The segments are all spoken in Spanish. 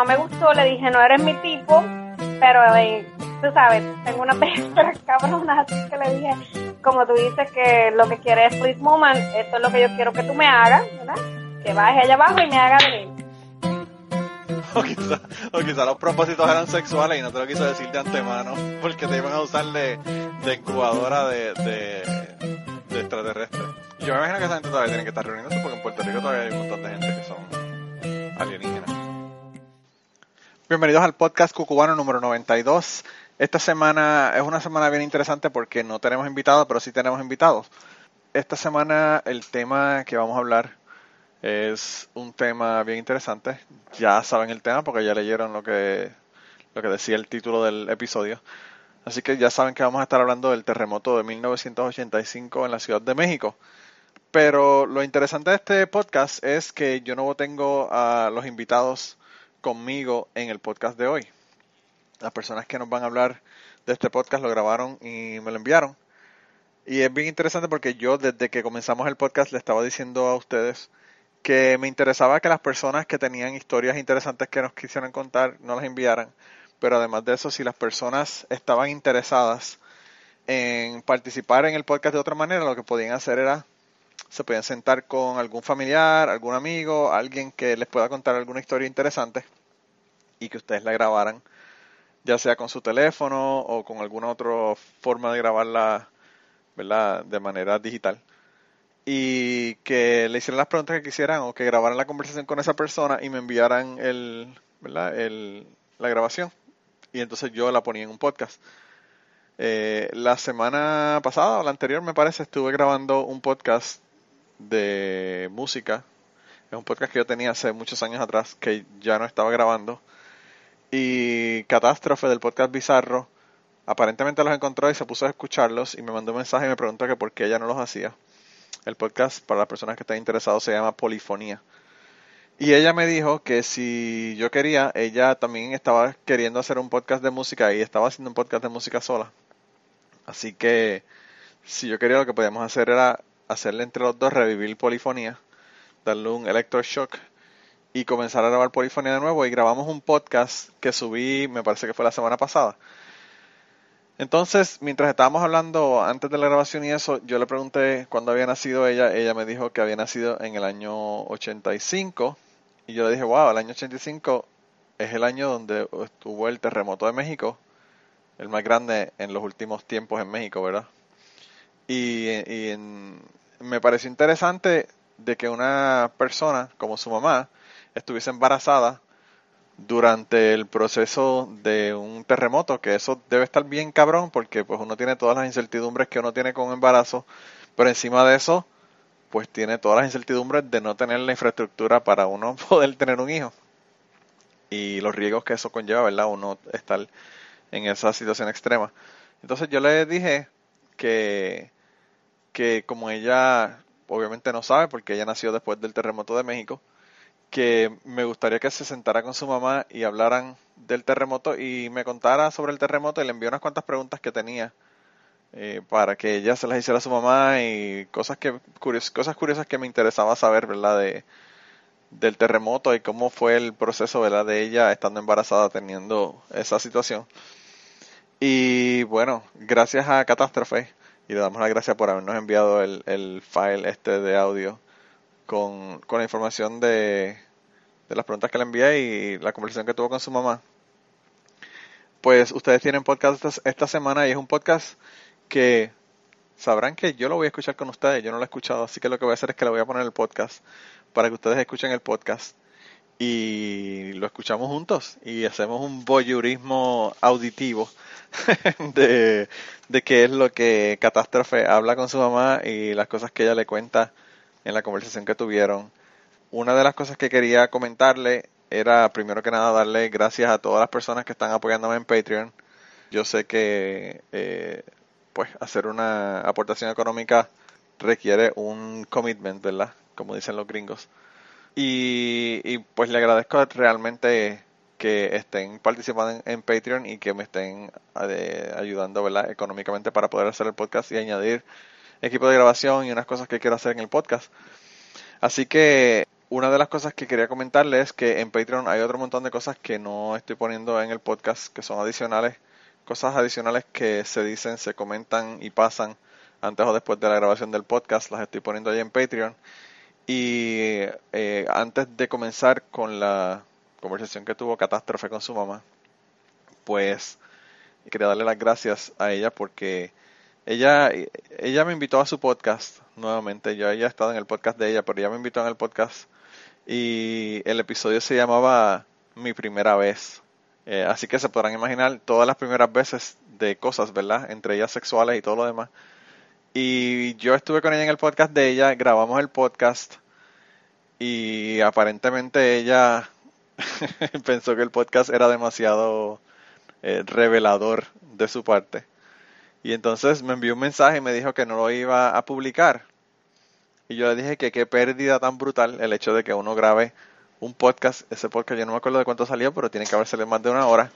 no me gustó, le dije, no eres mi tipo, pero eh, tú sabes, tengo una pesca cabrona, así que le dije, como tú dices que lo que quieres es please moment, esto es lo que yo quiero que tú me hagas, ¿verdad? Que baje allá abajo y me haga venir. O quizá, o quizá los propósitos eran sexuales y no te lo quiso decir de antemano porque te iban a usar de, incubadora de, de, de extraterrestres. Yo me imagino que esa gente todavía tiene que estar reuniéndose porque en Puerto Rico todavía hay un montón de gente que son alienígenas. Bienvenidos al podcast Cucubano número 92. Esta semana es una semana bien interesante porque no tenemos invitados, pero sí tenemos invitados. Esta semana el tema que vamos a hablar es un tema bien interesante. Ya saben el tema porque ya leyeron lo que, lo que decía el título del episodio. Así que ya saben que vamos a estar hablando del terremoto de 1985 en la Ciudad de México. Pero lo interesante de este podcast es que yo no tengo a los invitados conmigo en el podcast de hoy. Las personas que nos van a hablar de este podcast lo grabaron y me lo enviaron. Y es bien interesante porque yo desde que comenzamos el podcast le estaba diciendo a ustedes que me interesaba que las personas que tenían historias interesantes que nos quisieran contar no las enviaran. Pero además de eso, si las personas estaban interesadas en participar en el podcast de otra manera, lo que podían hacer era, se podían sentar con algún familiar, algún amigo, alguien que les pueda contar alguna historia interesante y que ustedes la grabaran, ya sea con su teléfono o con alguna otra forma de grabarla, ¿verdad? De manera digital y que le hicieran las preguntas que quisieran o que grabaran la conversación con esa persona y me enviaran el, ¿verdad? El, la grabación. Y entonces yo la ponía en un podcast. Eh, la semana pasada o la anterior, me parece, estuve grabando un podcast de música. Es un podcast que yo tenía hace muchos años atrás que ya no estaba grabando. Y Catástrofe del podcast Bizarro aparentemente los encontró y se puso a escucharlos y me mandó un mensaje y me preguntó que por qué ella no los hacía. El podcast, para las personas que están interesadas, se llama Polifonía. Y ella me dijo que si yo quería, ella también estaba queriendo hacer un podcast de música y estaba haciendo un podcast de música sola. Así que si yo quería, lo que podíamos hacer era hacerle entre los dos revivir polifonía, darle un electroshock y comenzar a grabar polifonía de nuevo. Y grabamos un podcast que subí, me parece que fue la semana pasada. Entonces, mientras estábamos hablando antes de la grabación y eso, yo le pregunté cuándo había nacido ella. Ella me dijo que había nacido en el año 85. Y yo le dije, wow, el año 85 es el año donde estuvo el terremoto de México, el más grande en los últimos tiempos en México, ¿verdad? Y, me pareció interesante de que una persona como su mamá estuviese embarazada durante el proceso de un terremoto, que eso debe estar bien cabrón porque pues uno tiene todas las incertidumbres que uno tiene con un embarazo, pero encima de eso pues tiene todas las incertidumbres de no tener la infraestructura para uno poder tener un hijo y los riesgos que eso conlleva, ¿verdad? Uno estar en esa situación extrema. Entonces yo le dije que, que como ella obviamente no sabe porque ella nació después del terremoto de México, que me gustaría que se sentara con su mamá y hablaran del terremoto y me contara sobre el terremoto y le envió unas cuantas preguntas que tenía eh, para que ella se las hiciera a su mamá y cosas que cosas curiosas que me interesaba saber, ¿verdad? De, del terremoto y cómo fue el proceso, ¿verdad? De ella estando embarazada teniendo esa situación. Y bueno, gracias a Catástrofe y le damos las gracias por habernos enviado el, el file este de audio con, con la información de, de las preguntas que le envié y la conversación que tuvo con su mamá. Pues ustedes tienen podcast esta, semana y es un podcast que sabrán que yo lo voy a escuchar con ustedes, yo no lo he escuchado, así que lo que voy a hacer es que le voy a poner el podcast para que ustedes escuchen el podcast y lo escuchamos juntos y hacemos un voyeurismo auditivo de, de qué es lo que Catástrofe habla con su mamá y las cosas que ella le cuenta en la conversación que tuvieron. Una de las cosas que quería comentarle era, primero que nada, darle gracias a todas las personas que están apoyándome en Patreon. Yo sé que, eh, pues, hacer una aportación económica requiere un commitment, ¿verdad? Como dicen los gringos. Y, y pues le agradezco realmente que estén participando en, Patreon y que me estén eh, ayudando. Económicamente para poder hacer el podcast y añadir equipo de grabación y unas cosas que quiero hacer en el podcast. Así que una de las cosas que quería comentarles es que en Patreon hay otro montón de cosas que no estoy poniendo en el podcast, que son adicionales, cosas adicionales que se dicen, se comentan y pasan antes o después de la grabación del podcast, las estoy poniendo ahí en Patreon. Y eh, antes de comenzar con la conversación que tuvo Catástrofe con su mamá, pues quería darle las gracias a ella porque ella, ella me invitó a su podcast nuevamente. Yo había estado en el podcast de ella, pero ella me invitó en el podcast y el episodio se llamaba Mi primera vez. Eh, así que se podrán imaginar todas las primeras veces de cosas, ¿verdad? Entre ellas sexuales y todo lo demás. Y yo estuve con ella en el podcast de ella, grabamos el podcast y aparentemente ella pensó que el podcast era demasiado eh, revelador de su parte. Y entonces me envió un mensaje y me dijo que no lo iba a publicar. Y yo le dije que qué pérdida tan brutal el hecho de que uno grabe un podcast. Ese podcast yo no me acuerdo de cuánto salió, pero tiene que haberse más de una hora.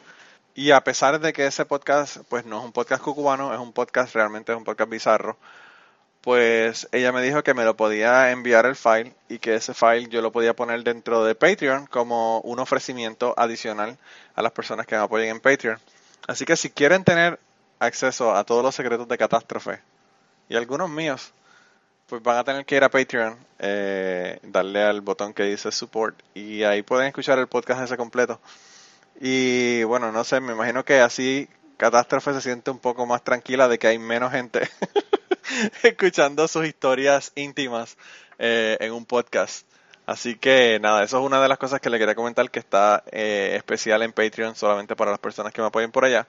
Y a pesar de que ese podcast, pues no es un podcast cucubano, es un podcast, realmente es un podcast bizarro, pues ella me dijo que me lo podía enviar el file y que ese file yo lo podía poner dentro de Patreon como un ofrecimiento adicional a las personas que me apoyen en Patreon. Así que si quieren tener acceso a todos los secretos de catástrofe y algunos míos, pues van a tener que ir a Patreon, eh, darle al botón que dice support y ahí pueden escuchar el podcast ese completo. Y bueno, no sé, me imagino que así Catástrofe se siente un poco más tranquila de que hay menos gente escuchando sus historias íntimas eh, en un podcast. Así que nada, eso es una de las cosas que le quería comentar que está eh, especial en Patreon solamente para las personas que me apoyen por allá.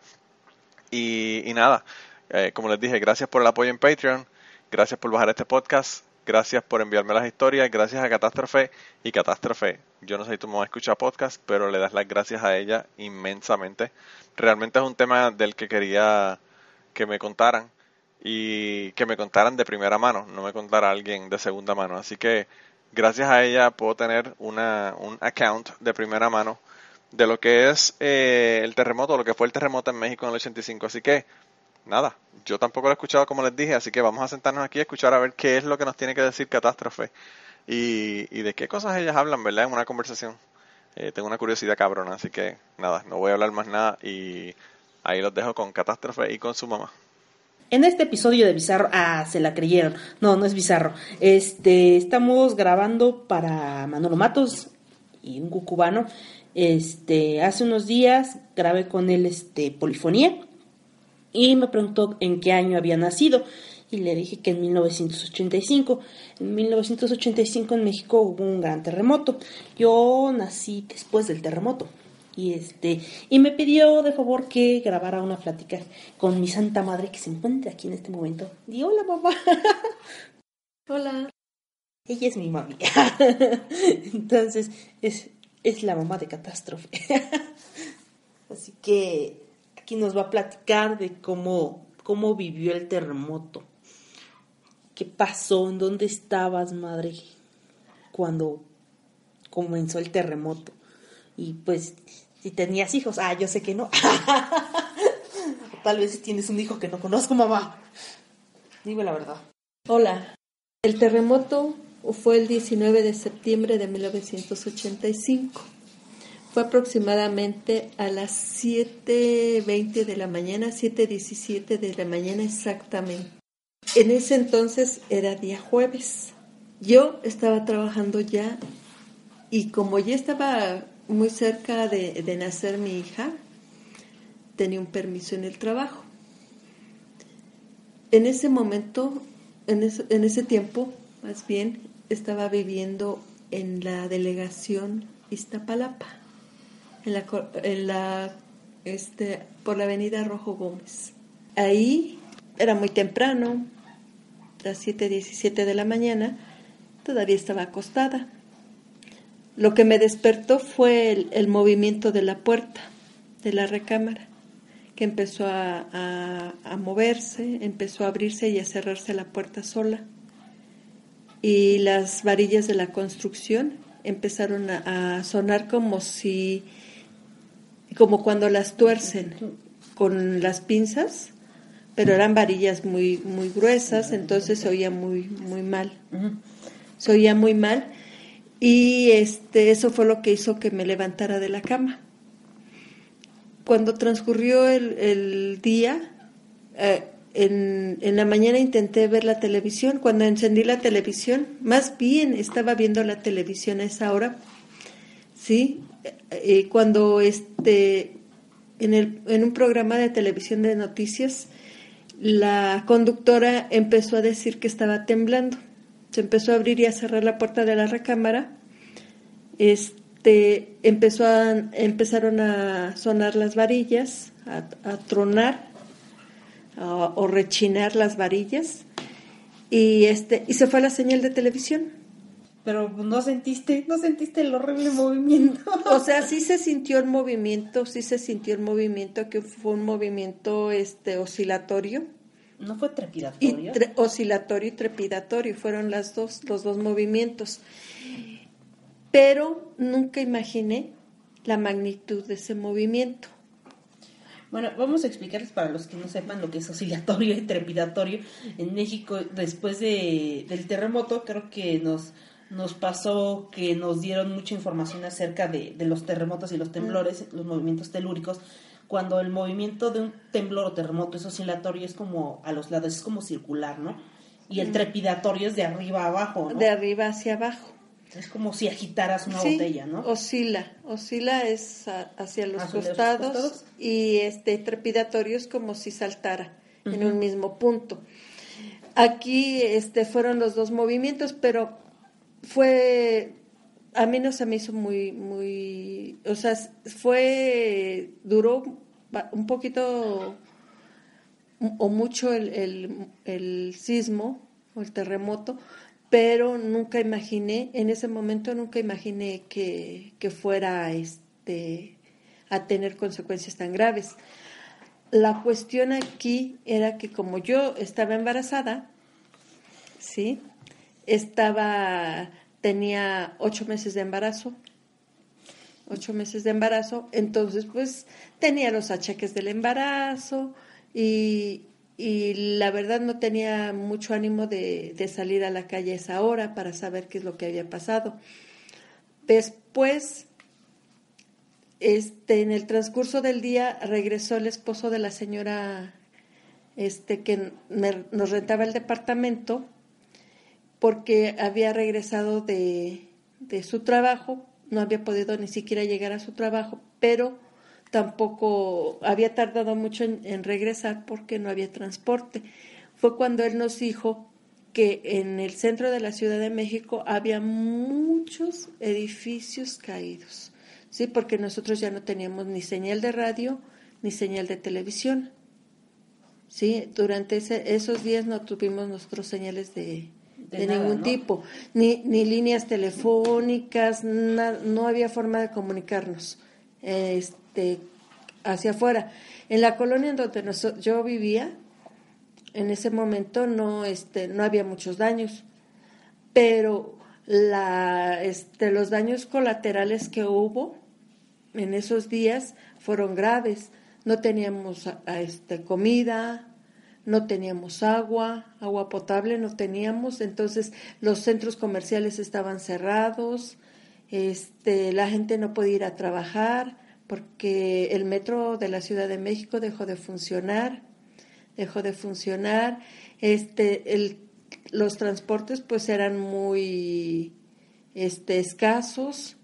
Y, nada, eh, como les dije, gracias por el apoyo en Patreon, gracias por bajar este podcast, gracias por enviarme las historias, gracias a Catástrofe y Catástrofe. Yo no sé si tú me vas a escuchar podcast, pero le das las gracias a ella inmensamente. Realmente es un tema del que quería que me contaran y que me contaran de primera mano, no me contara alguien de segunda mano. Así que gracias a ella puedo tener una, un account de primera mano de lo que es eh, el terremoto, lo que fue el terremoto en México en el 85. Así que, nada, yo tampoco lo he escuchado como les dije, así que vamos a sentarnos aquí a escuchar a ver qué es lo que nos tiene que decir Catástrofe y, y de qué cosas ellas hablan, ¿verdad? En una conversación. Eh, tengo una curiosidad cabrona, así que nada, no voy a hablar más nada y ahí los dejo con Catástrofe y con su mamá. En este episodio de Bizarro, ah, se la creyeron. No, no es Bizarro. Este, estamos grabando para Manolo Matos y un cucubano este, hace unos días grabé con él este, polifonía y me preguntó en qué año había nacido y le dije que en 1985. En 1985 en México hubo un gran terremoto. Yo nací después del terremoto y este y me pidió de favor que grabara una plática con mi santa madre que se encuentra aquí en este momento. Y hola mamá. hola. Ella es mi mami. Entonces, es, es la mamá de Catástrofe. Así que aquí nos va a platicar de cómo, cómo vivió el terremoto. ¿Qué pasó? ¿En dónde estabas, madre? Cuando comenzó el terremoto. Y pues, si tenías hijos. Ah, yo sé que no. Tal vez tienes un hijo que no conozco, mamá. Dime la verdad. Hola. El terremoto fue el 19 de septiembre de 1985. Fue aproximadamente a las 7.20 de la mañana, 7.17 de la mañana exactamente. En ese entonces era día jueves. Yo estaba trabajando ya y como ya estaba muy cerca de, nacer mi hija, tenía un permiso en el trabajo. En ese momento, en en ese tiempo, más bien, estaba viviendo en la delegación Iztapalapa, en la, en la, este, por la avenida Rojo Gómez. Ahí era muy temprano, las 7.17 de la mañana, todavía estaba acostada. Lo que me despertó fue el, movimiento de la puerta de la recámara, que empezó a, a moverse, empezó a abrirse y a cerrarse la puerta sola y las varillas de la construcción empezaron a, sonar como si, como cuando las tuercen con las pinzas, pero eran varillas muy, gruesas, entonces se oía muy, muy mal. Se oía muy mal. Y este, eso fue lo que hizo que me levantara de la cama. Cuando transcurrió el, el día, eh, en, en, la mañana intenté ver la televisión. Cuando encendí la televisión, más bien estaba viendo la televisión a esa hora, ¿sí? Eh, cuando este, en, el, en un programa de televisión de noticias, la conductora empezó a decir que estaba temblando. Se empezó a abrir y a cerrar la puerta de la recámara. Este, empezó a, empezaron a sonar las varillas, a, a tronar a, o rechinar las varillas y este y se fue la señal de televisión. Pero no sentiste, no sentiste el horrible movimiento. O sea, sí se sintió el movimiento, sí se sintió el movimiento, que fue un movimiento este oscilatorio. ¿No fue trepidatorio? Y tre oscilatorio y trepidatorio, fueron las dos, los dos movimientos. Pero nunca imaginé la magnitud de ese movimiento. Bueno, vamos a explicarles para los que no sepan lo que es oscilatorio y trepidatorio. En México, después de, del terremoto, creo que nos nos pasó que nos dieron mucha información acerca de, de los terremotos y los temblores, los movimientos telúricos. Cuando el movimiento de un temblor o terremoto es oscilatorio, es como a los lados, es como circular, ¿no? Y el trepidatorio es de arriba a abajo, ¿no? De arriba hacia abajo. Es como si agitaras una sí, botella, ¿no? Oscila, oscila es a, hacia, los, hacia costados, los costados y este trepidatorio es como si saltara uh -huh. en un mismo punto. Aquí este fueron los dos movimientos, pero fue a mí no se me hizo muy muy o sea fue duró un poquito o mucho el, el, el, sismo o el terremoto pero nunca imaginé en ese momento nunca imaginé que, que fuera este a tener consecuencias tan graves. La cuestión aquí era que como yo estaba embarazada sí estaba, tenía ocho meses de embarazo, ocho meses de embarazo, entonces pues tenía los achaques del embarazo y, y la verdad no tenía mucho ánimo de, de, salir a la calle a esa hora para saber qué es lo que había pasado. Después, este, en el transcurso del día regresó el esposo de la señora este, que nos rentaba el departamento porque había regresado de, de, su trabajo, no había podido ni siquiera llegar a su trabajo, pero tampoco había tardado mucho en, regresar porque no había transporte. Fue cuando él nos dijo que en el centro de la Ciudad de México había muchos edificios caídos, sí, porque nosotros ya no teníamos ni señal de radio ni señal de televisión. Sí, durante esos días no tuvimos nuestros señales de, de, de nada, ningún ¿no? tipo, ni, ni líneas telefónicas, na, no había forma de comunicarnos este, hacia afuera. En la colonia en donde nos, yo vivía, en ese momento no, este, no había muchos daños, pero la, este, los daños colaterales que hubo en esos días fueron graves. No teníamos este, comida, no teníamos agua, agua potable no teníamos, entonces los centros comerciales estaban cerrados, este, la gente no podía ir a trabajar porque el metro de la Ciudad de México dejó de funcionar, dejó de funcionar, este, el, los transportes pues eran muy este, escasos,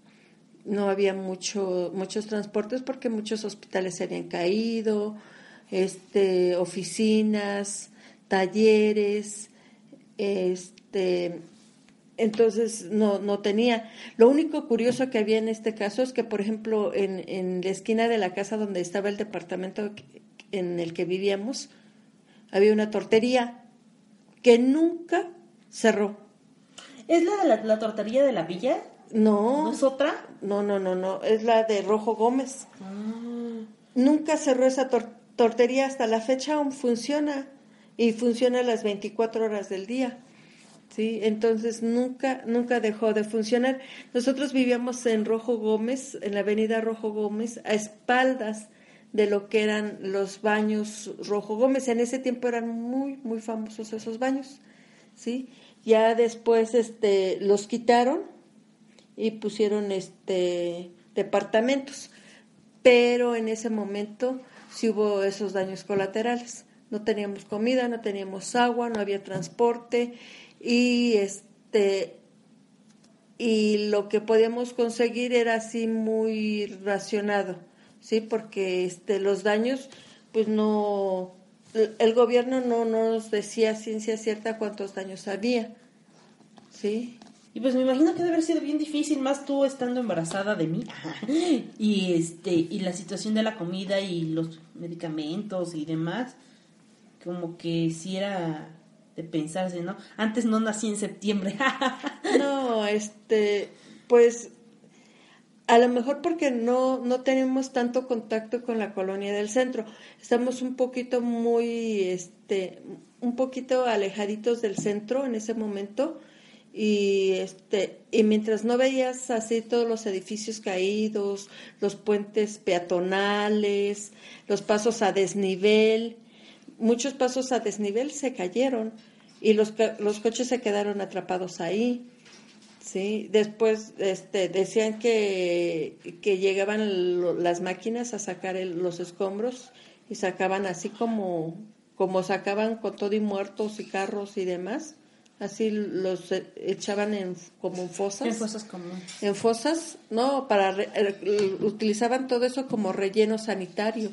no había mucho, muchos transportes porque muchos hospitales se habían caído, este, oficinas, talleres, este, entonces no, no tenía. Lo único curioso que había en este caso es que, por ejemplo, en, en la esquina de la casa donde estaba el departamento en el que vivíamos, había una tortería que nunca cerró. ¿Es la de la, la tortería de la villa? No. ¿No es otra? No, no, no, no, es la de Rojo Gómez. Ah. Nunca cerró esa tortería tortería hasta la fecha aún funciona y funciona las 24 horas del día. ¿sí? Entonces nunca, nunca dejó de funcionar. Nosotros vivíamos en Rojo Gómez, en la avenida Rojo Gómez, a espaldas de lo que eran los baños Rojo Gómez. En ese tiempo eran muy, muy famosos esos baños. ¿sí? Ya después este, los quitaron y pusieron este departamentos. Pero en ese momento sí hubo esos daños colaterales. No teníamos comida, no teníamos agua, no había transporte y este y lo que podíamos conseguir era así muy racionado, sí, porque este los daños pues no el gobierno no nos decía ciencia cierta cuántos daños había. ¿Sí? Y pues me imagino que debe haber sido bien difícil, más tú estando embarazada de mí. y este y la situación de la comida y los medicamentos y demás, como que si era de pensarse, ¿no? Antes no nací en septiembre. no, este, pues a lo mejor porque no, no tenemos tanto contacto con la colonia del centro. Estamos un poquito muy, este, un poquito alejaditos del centro en ese momento y este y mientras no veías así todos los edificios caídos, los puentes peatonales, los pasos a desnivel, muchos pasos a desnivel se cayeron y los los coches se quedaron atrapados ahí. Sí, después este decían que, que llegaban las máquinas a sacar los escombros y sacaban así como como sacaban con todo y muertos y carros y demás así los e, echaban en como en fosas. En fosas comunes. En fosas, no, para eh, utilizaban todo eso como relleno sanitario.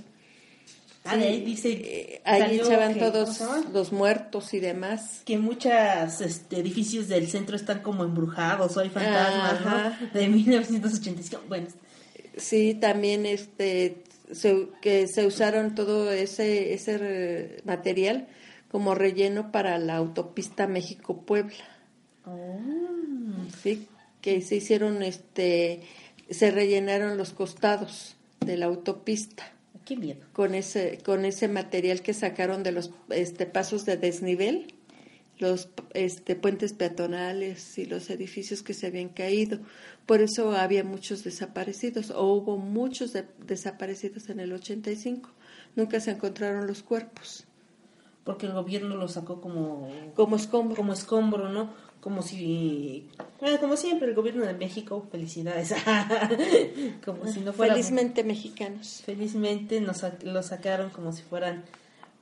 Ah, ahí dice. Eh, ahí echaban todos los muertos y demás. Que muchos este, edificios del centro están como embrujados o hay fantasmas, ¿no? De 1985. Bueno. Sí, también este que se usaron todo ese ese material como relleno para la autopista México-Puebla. Oh. Sí, que se hicieron, este, se rellenaron los costados de la autopista. Qué miedo. Con ese, con ese material que sacaron de los este, pasos de desnivel, los este, puentes peatonales y los edificios que se habían caído. Por eso había muchos desaparecidos, o hubo muchos desaparecidos en el 85. Nunca se encontraron los cuerpos porque el gobierno lo sacó como como escombro, como escombro, ¿no? Como si bueno, como siempre el gobierno de México, felicidades. como si no fuera felizmente mexicanos. Felizmente nos lo sacaron como si fueran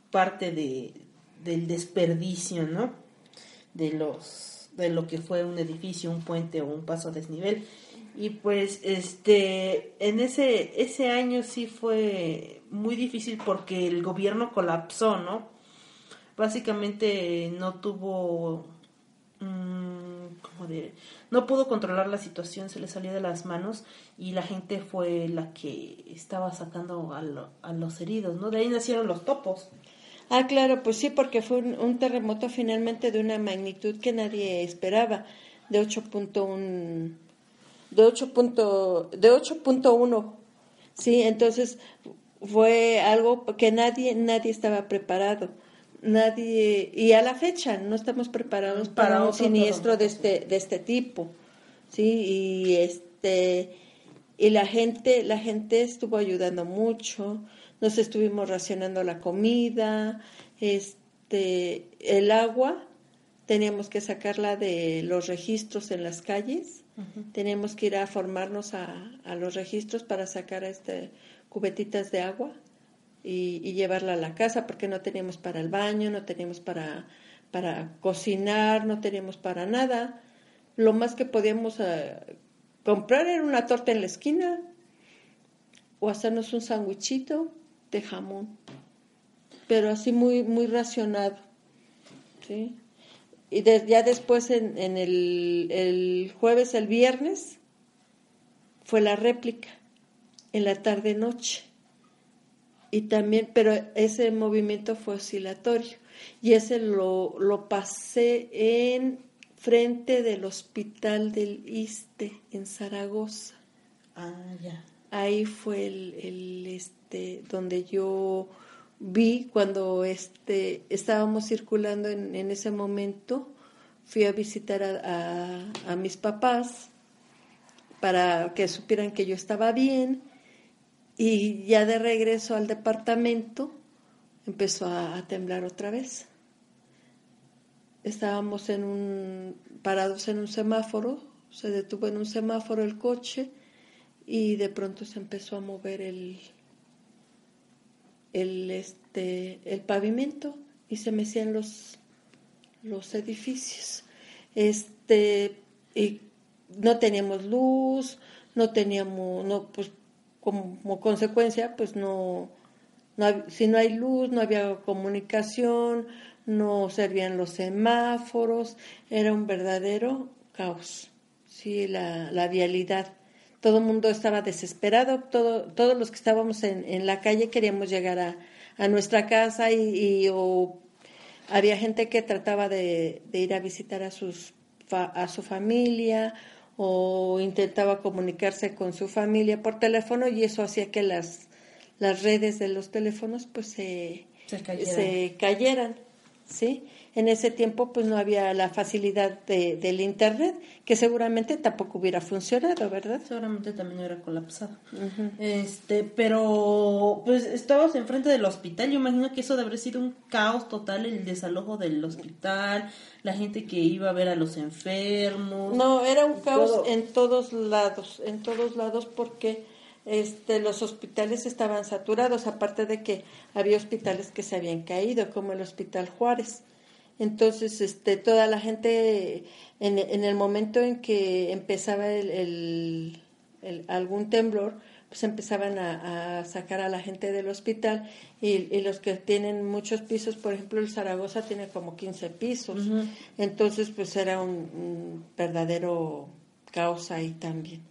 parte de del desperdicio, ¿no? De los de lo que fue un edificio, un puente o un paso a desnivel. Y pues este en ese ese año sí fue muy difícil porque el gobierno colapsó, ¿no? Básicamente no tuvo mm, ¿cómo no pudo controlar la situación se le salió de las manos y la gente fue la que estaba sacando a, los heridos no de ahí nacieron los topos. Ah claro pues sí porque fue un, terremoto finalmente de una magnitud que nadie esperaba de 8.1 de 8. de 8.1 sí entonces fue algo que nadie nadie estaba preparado nadie y a la fecha no estamos preparados para, un siniestro de este de este tipo sí y este y la gente la gente estuvo ayudando mucho nos estuvimos racionando la comida este el agua teníamos que sacarla de los registros en las calles teníamos que ir a formarnos a, a los registros para sacar este cubetitas de agua y, llevarla a la casa porque no teníamos para el baño, no teníamos para, para cocinar, no teníamos para nada. Lo más que podíamos eh, comprar era una torta en la esquina o hacernos un sandwichito de jamón, pero así muy, muy racionado. Y ya después en, en el, el jueves, el viernes, fue la réplica en la tarde-noche y también, pero ese movimiento fue oscilatorio y ese lo, lo pasé en frente del hospital del ISTE en Zaragoza. Ah, ya. Ahí fue el, el este donde yo vi cuando este estábamos circulando en, en ese momento fui a visitar a, a, a mis papás para que supieran que yo estaba bien y ya de regreso al departamento empezó a, temblar otra vez. Estábamos en un, parados en un semáforo Se detuvo en un semáforo el coche y de pronto se empezó a mover el, el, este, el pavimento y se mecían los, los edificios. Este, y no teníamos luz, no teníamos, no, pues como consecuencia, pues no, no, si no hay luz, no había comunicación, no servían los semáforos, era un verdadero caos, sí, la, la vialidad. Todo el mundo estaba desesperado, todo, todos los que estábamos en, en la calle queríamos llegar a, a nuestra casa y, o había gente que trataba de, de ir a visitar a, sus, a su familia o intentaba comunicarse con su familia por teléfono y eso hacía que las, las redes de los teléfonos pues se, se cayeran. ¿sí? En ese tiempo pues no había la facilidad de, del internet, que seguramente tampoco hubiera funcionado, ¿verdad? Seguramente también hubiera colapsado. Este, pero pues estabas enfrente del hospital, yo imagino que eso debe haber sido un caos total el desalojo del hospital, la gente que iba a ver a los enfermos. No, era un caos en todos lados, en todos lados porque este, los hospitales estaban saturados, aparte de que había hospitales que se habían caído, como el Hospital Juárez. Entonces, este, toda la gente, en, en el momento en que empezaba el, el, algún temblor, pues empezaban a, a, sacar a la gente del hospital y, y, los que tienen muchos pisos, por ejemplo, el Zaragoza tiene como 15 pisos. Uh -huh. Entonces, pues era un, un verdadero caos ahí también.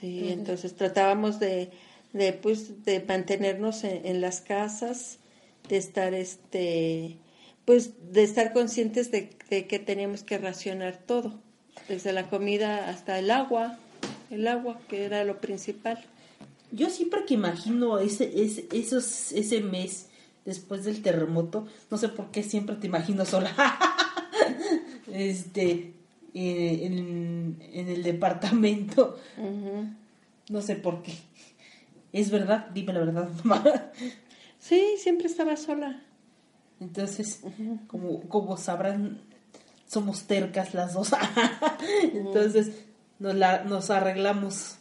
Sí, uh -huh. entonces tratábamos de, de, pues, de mantenernos en, en, las casas, de estar, este, pues, de estar conscientes de, de, que teníamos que racionar todo, desde la comida hasta el agua, el agua que era lo principal. Yo siempre que imagino ese, ese, esos, ese mes después del terremoto, no sé por qué siempre te imagino sola. este, eh, en, en, el departamento. Uh -huh. No sé por qué. ¿Es verdad? Dime la verdad, mamá. Sí, siempre estaba sola. Entonces, como, como sabrán, somos tercas las dos. Entonces, nos, la, nos arreglamos.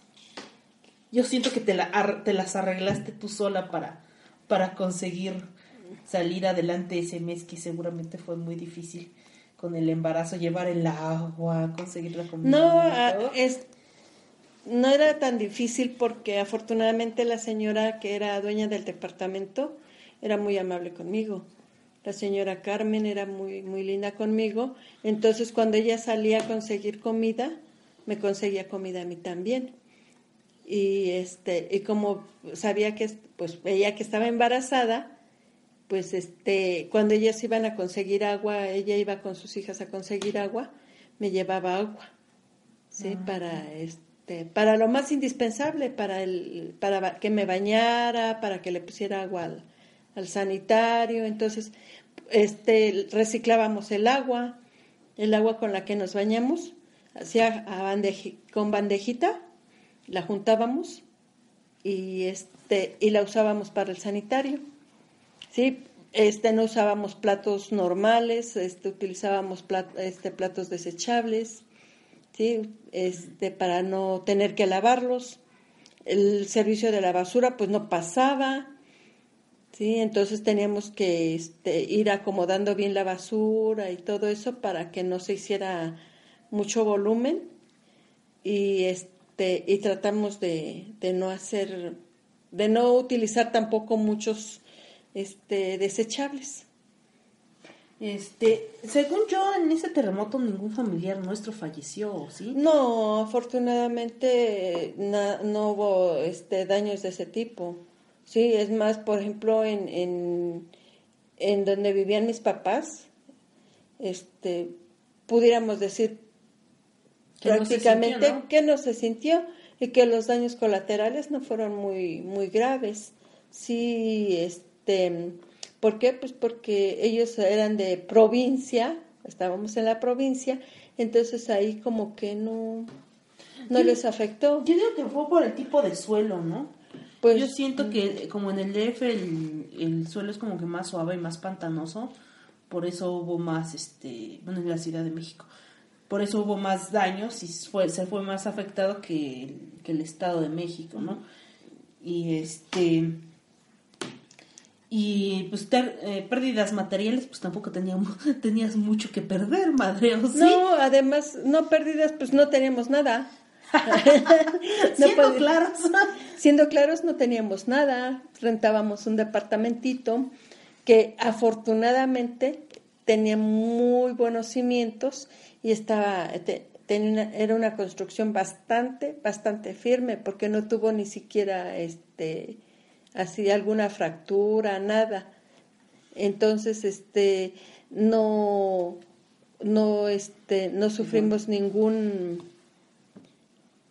Yo siento que te, la, te las arreglaste tú sola para, para conseguir salir adelante ese mes que seguramente fue muy difícil con el embarazo, llevar el agua, conseguir la comida. No, uh, es, no era tan difícil porque afortunadamente la señora que era dueña del departamento era muy amable conmigo. La señora Carmen era muy, muy linda conmigo. Entonces cuando ella salía a conseguir comida, me conseguía comida a mí también. Y, este, y como sabía que pues, ella que estaba embarazada, pues este, cuando ellas iban a conseguir agua, ella iba con sus hijas a conseguir agua, me llevaba agua, ¿sí? Ah. Para, este, para lo más indispensable, para, el, para que me bañara, para que le pusiera agua al, al sanitario, entonces este, reciclábamos el agua, el agua con la que nos bañamos, hacía con bandejita, la juntábamos y, este, y la usábamos para el sanitario. Sí, este, no usábamos platos normales, este, utilizábamos este, platos desechables, ¿sí? este, para no tener que lavarlos. El servicio de la basura pues no pasaba, ¿sí? entonces teníamos que este, ir acomodando bien la basura y todo eso para que no se hiciera mucho volumen y, este, y tratamos de, de no hacer, de no utilizar tampoco muchos este, desechables. Este, según yo, en ese terremoto ningún familiar nuestro falleció, ¿sí? No, afortunadamente na, no hubo este, daños de ese tipo. Sí, es más, por ejemplo, en, en, en donde vivían mis papás, este, pudiéramos decir que prácticamente no sintió, ¿no? que no se sintió y que los daños colaterales no fueron muy, muy graves. Sí, este ¿Por qué? Pues porque ellos eran de provincia, estábamos en la provincia, entonces ahí como que no, no yo, les afectó. Yo digo que fue por el tipo de suelo, ¿no? Pues yo siento que como en el DF el, el suelo es como que más suave y más pantanoso, por eso hubo más, este, bueno, en la Ciudad de México, por eso hubo más daños y fue, se fue más afectado que, el- que el Estado de México, ¿no? Y este y pues ter- eh, pérdidas materiales pues tampoco teníamos tenías mucho que perder madre o sí No, además, no pérdidas, pues no teníamos nada. No siendo claros Siendo claros, no teníamos nada. Rentábamos un departamentito que afortunadamente tenía muy buenos cimientos y estaba te- tenía una- era una construcción bastante, bastante firme porque no tuvo ni siquiera este así alguna fractura, nada. Entonces, este no no este no sufrimos ningún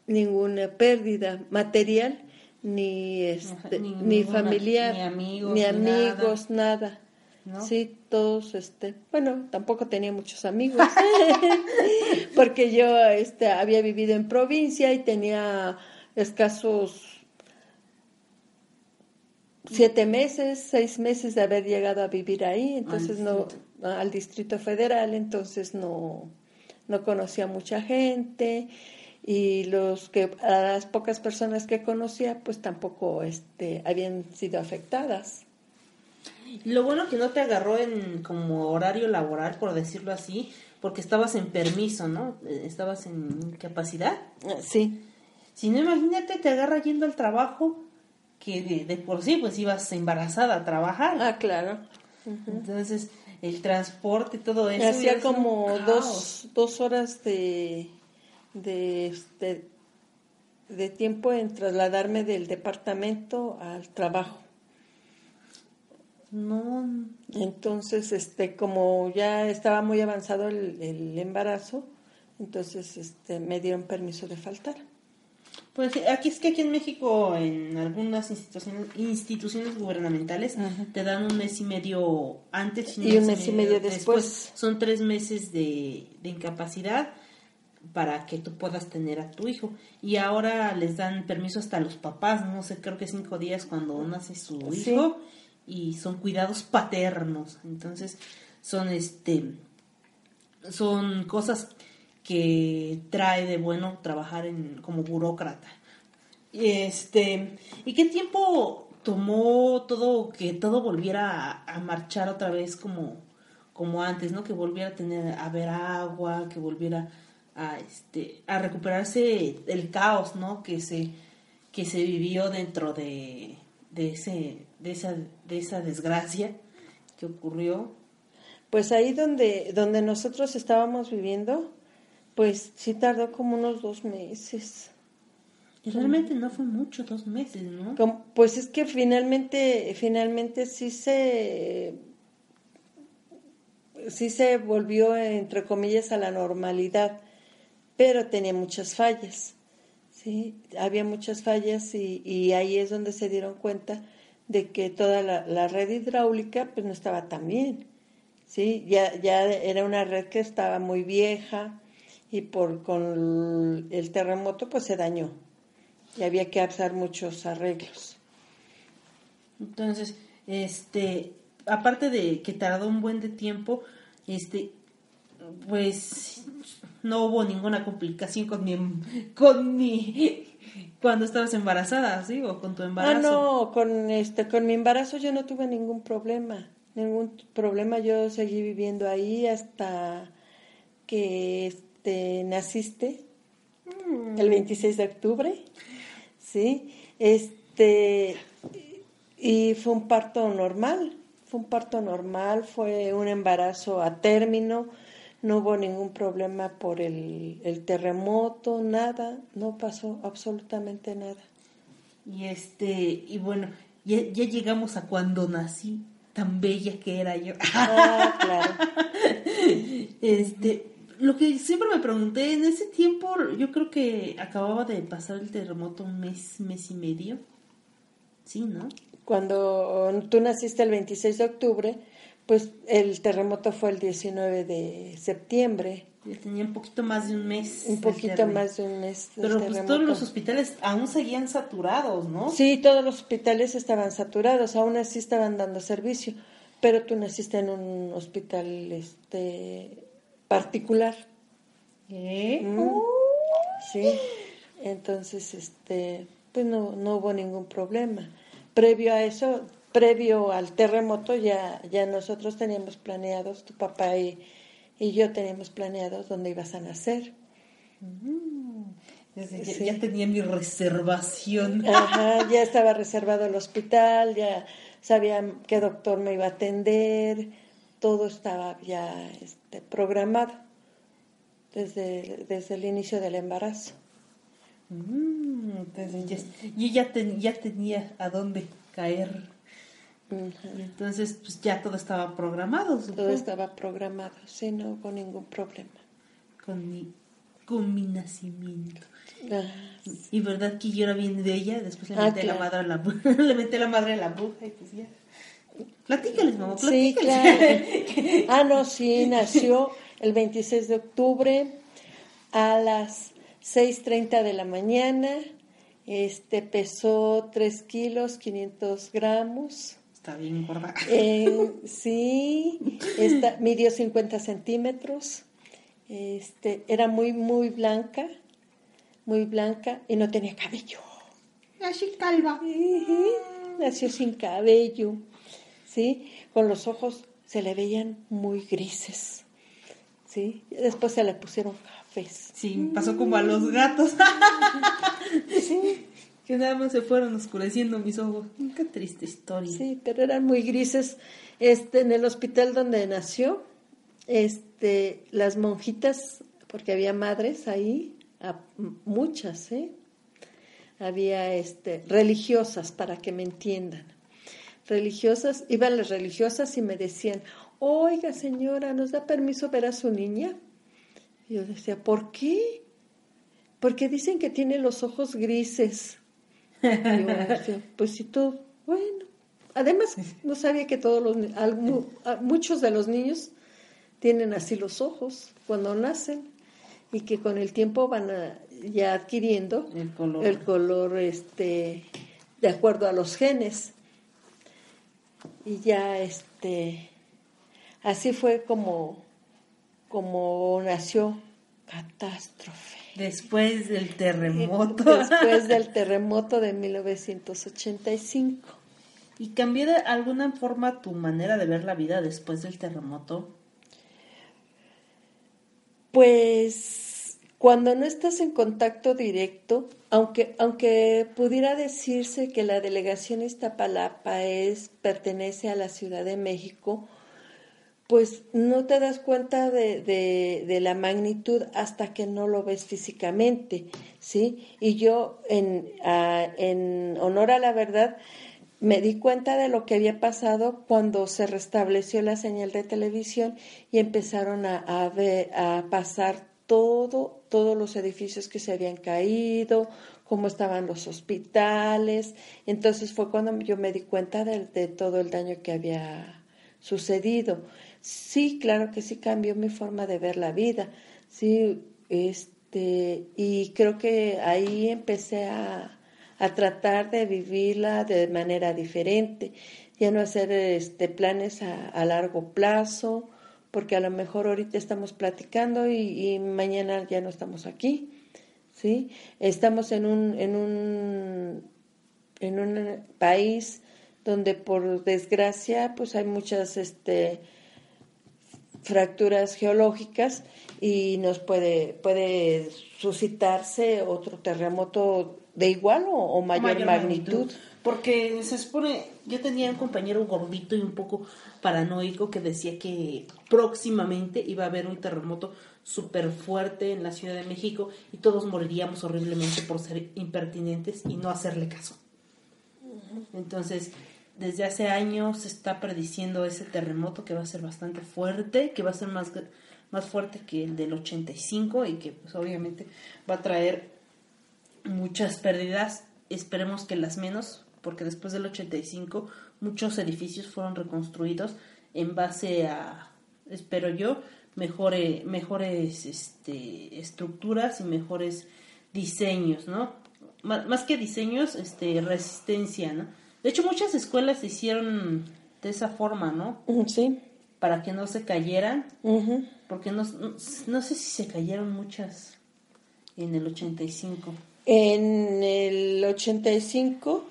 ninguna pérdida material ni este ni ni, ninguna- familiar ni amigos, ni ni amigos nada, ¿no? sí todos este bueno tampoco tenía muchos amigos porque yo este había vivido en provincia y tenía escasos siete meses seis meses de haber llegado a vivir ahí. Entonces no al distrito federal entonces no no conocía mucha gente y los que a las pocas personas que conocía pues tampoco este habían sido afectadas Lo bueno que no te agarró en como horario laboral, por decirlo así, porque estabas en permiso, ¿no? Eh, Estabas en incapacidad. sí Si no, imagínate, te agarra yendo al trabajo, que de, de por sí, pues ibas embarazada a trabajar. ah claro Entonces, el transporte y todo eso. hacía como dos, dos horas de de este de tiempo en trasladarme del departamento al trabajo. No, Entonces, este, como ya estaba muy avanzado el, el embarazo, entonces este, me dieron permiso de faltar. Pues aquí es que aquí en México, en algunas instituciones, instituciones gubernamentales, te dan un mes y medio antes Y un mes y medio después. Son tres meses de, de incapacidad para que tú puedas tener a tu hijo. Y ahora les dan permiso hasta a los papás, no sé, creo que cinco días cuando nace su Sí. hijo y son cuidados paternos. Entonces, son este son cosas que trae de bueno trabajar en como burócrata. Este, ¿y qué tiempo tomó todo que todo volviera a, a marchar otra vez como como antes, ¿no? Que volviera a tener a ver agua, que volviera a este a recuperarse el caos, ¿no? Que se que se vivió dentro de, de ese de esa de esa desgracia que ocurrió. Pues ahí donde, donde nosotros estábamos viviendo, pues sí tardó como unos dos meses. Y realmente no fue mucho, dos meses, ¿no? Como- pues es que finalmente, finalmente sí se, sí se volvió, entre comillas, a la normalidad, pero tenía muchas fallas, ¿sí? Había muchas fallas y, ahí es donde se dieron cuenta de que toda la, la red hidráulica pues no estaba tan bien, ¿sí? Ya, ya era una red que estaba muy vieja y por con el terremoto pues se dañó y había que hacer muchos arreglos. Entonces, este, aparte de que tardó un buen de tiempo, este, pues no hubo ninguna complicación con mi, con mi, cuando estabas embarazada, ¿sí? O con tu Ah, embarazo. no, con este, con mi embarazo yo no tuve ningún problema, ningún problema. Yo seguí viviendo ahí hasta que este naciste el 26 de octubre, sí, este y fue un parto normal, fue un parto normal, fue un embarazo a término, no hubo ningún problema por el, el terremoto, nada, no pasó absolutamente nada. Y este, y bueno, ya, ya llegamos a cuando nací, tan bella que era yo. Ah, claro. Este, lo que siempre me pregunté, en ese tiempo yo creo que acababa de pasar el terremoto un mes, mes y medio. Sí, ¿no? Cuando tú naciste el 26 de octubre, pues el terremoto fue el 19 de septiembre, Ya tenía un poquito más de un mes. un poquito más de un mes. Pero pues todos los hospitales aún seguían saturados, ¿no? Sí, todos los hospitales estaban saturados, aún así estaban dando servicio, pero tú naciste en un hospital este particular. ¿Eh? Mm. Sí, entonces, este, pues no, no hubo ningún problema. Previo a eso, previo al terremoto, ya, ya nosotros teníamos planeados, tu papá y, y yo teníamos planeados dónde ibas a nacer. Desde- ya, tenía mi reservación. Ajá, ya estaba reservado el hospital, ya sabía qué doctor me iba a atender, todo estaba ya este, programado desde, desde el inicio del embarazo. Mm, entonces ya, yo ya, ten- ya tenía a dónde caer. Entonces, pues ya todo estaba programado. Todo estaba programado, sí, no hubo ningún problema. Con mi, con mi nacimiento. Ah, Y verdad que yo era bien de ella, después le Ah, metí la madre a la le metí la madre a la bruja y pues ya. Platícales, mamá, Sí, platícales. claro. Ah, no, sí, nació el 26 de octubre a las 6.30 de la mañana. Este pesó 3 kilos, 500 gramos. Está bien gorda. Eh, sí, esta, midió 50 centímetros. Este, era muy, muy blanca, muy blanca y no tenía cabello. Así calva. Nació sin cabello, ¿sí? Con los ojos se le veían muy grises, ¿sí? Después se le pusieron cafés. Sí, pasó como a los gatos. Sí, que nada más se fueron oscureciendo mis ojos. Qué triste historia. sí, pero eran muy grises. Este, en el hospital donde nació, este, las monjitas, porque había madres ahí, muchas, ¿eh? Había este, religiosas, para que me entiendan. Religiosas, iban las religiosas y me decían, oiga señora, ¿nos da permiso ver a su niña? Yo decía, ¿por qué? Porque dicen que tiene los ojos grises. Y yo decía, pues si todo, bueno. Además, no sabía que todos los, muchos de los niños tienen así los ojos cuando nacen y que con el tiempo van a- ya adquiriendo El color. el color, este, de acuerdo a los genes. Y ya, este, así fue como, como nació Catástrofe. Después del terremoto. Después del terremoto de 1985. ¿Y cambió de alguna forma tu manera de ver la vida después del terremoto? Pues cuando no estás en contacto directo, aunque, aunque pudiera decirse que la delegación Iztapalapa es, pertenece a la Ciudad de México, pues no te das cuenta de, la magnitud hasta que no lo ves físicamente, ¿sí? Y yo, en, a- en honor a la verdad, me di cuenta de lo que había pasado cuando se restableció la señal de televisión y empezaron a, ver, pasar todo, todos los edificios que se habían caído, cómo estaban los hospitales. Entonces fue cuando yo me di cuenta de todo el daño que había sucedido. Sí, claro que sí cambió mi forma de ver la vida. Sí, este, y creo que ahí empecé a, a tratar de vivirla de manera diferente, ya no hacer este planes a, largo plazo, porque a lo mejor ahorita estamos platicando y, y mañana ya no estamos aquí, ¿sí? Estamos en un, en un, en un país donde por desgracia pues hay muchas este, fracturas geológicas y nos puede, puede suscitarse otro terremoto de igual o, o mayor, magnitud. Porque se supone, yo tenía un compañero gordito y un poco paranoico que decía que próximamente iba a haber un terremoto súper fuerte en la Ciudad de México y todos moriríamos horriblemente por ser impertinentes y no hacerle caso. Entonces, desde hace años se está prediciendo ese terremoto que va a ser bastante fuerte, que va a ser más, más fuerte que el del 85 y que pues obviamente va a traer muchas pérdidas, esperemos que las menos, porque después del 85 muchos edificios fueron reconstruidos en base a, espero yo, mejore, mejores este, estructuras y mejores diseños, ¿no? Má- Más que diseños, este, resistencia, ¿no? De hecho, muchas escuelas se hicieron de esa forma, ¿no? Sí, para que no se cayeran, Ujú. porque no, no, no sé si se cayeron muchas en el 85. En el 85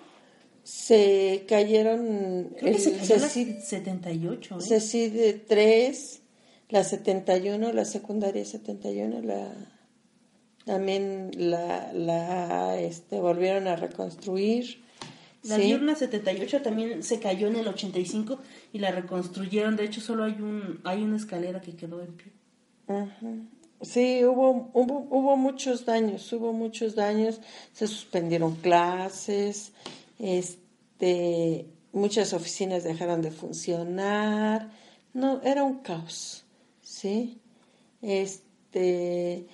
se cayeron Creo que el se cayó la CECID, 78, ¿eh? CECID 3, la 71, la secundaria 71, la también la, la este, volvieron a reconstruir. La ¿sí? diurna 78 también se cayó en el 85 y la reconstruyeron. De hecho, solo hay un hay una escalera que quedó en pie. Sí, hubo, hubo, hubo muchos daños, hubo muchos daños, se suspendieron clases, este, muchas oficinas dejaron de funcionar, no, era un caos, ¿sí? Este,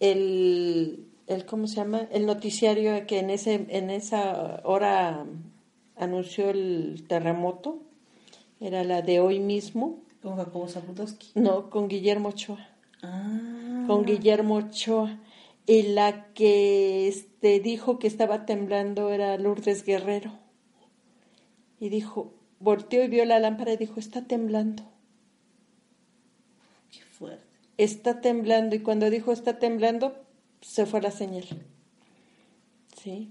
el, el, ¿cómo se llama? El noticiario que en, ese, en esa hora anunció el terremoto, era la de hoy mismo, Con Jacobo Zabudowski. no, con Guillermo Ochoa Ah. con Guillermo Ochoa. Y la que este, dijo que estaba temblando era Lourdes Guerrero. Y dijo, volteó y vio la lámpara y dijo, está temblando, Qué fuerte. está temblando. Y cuando dijo está temblando, se fue la señal. ¿Sí?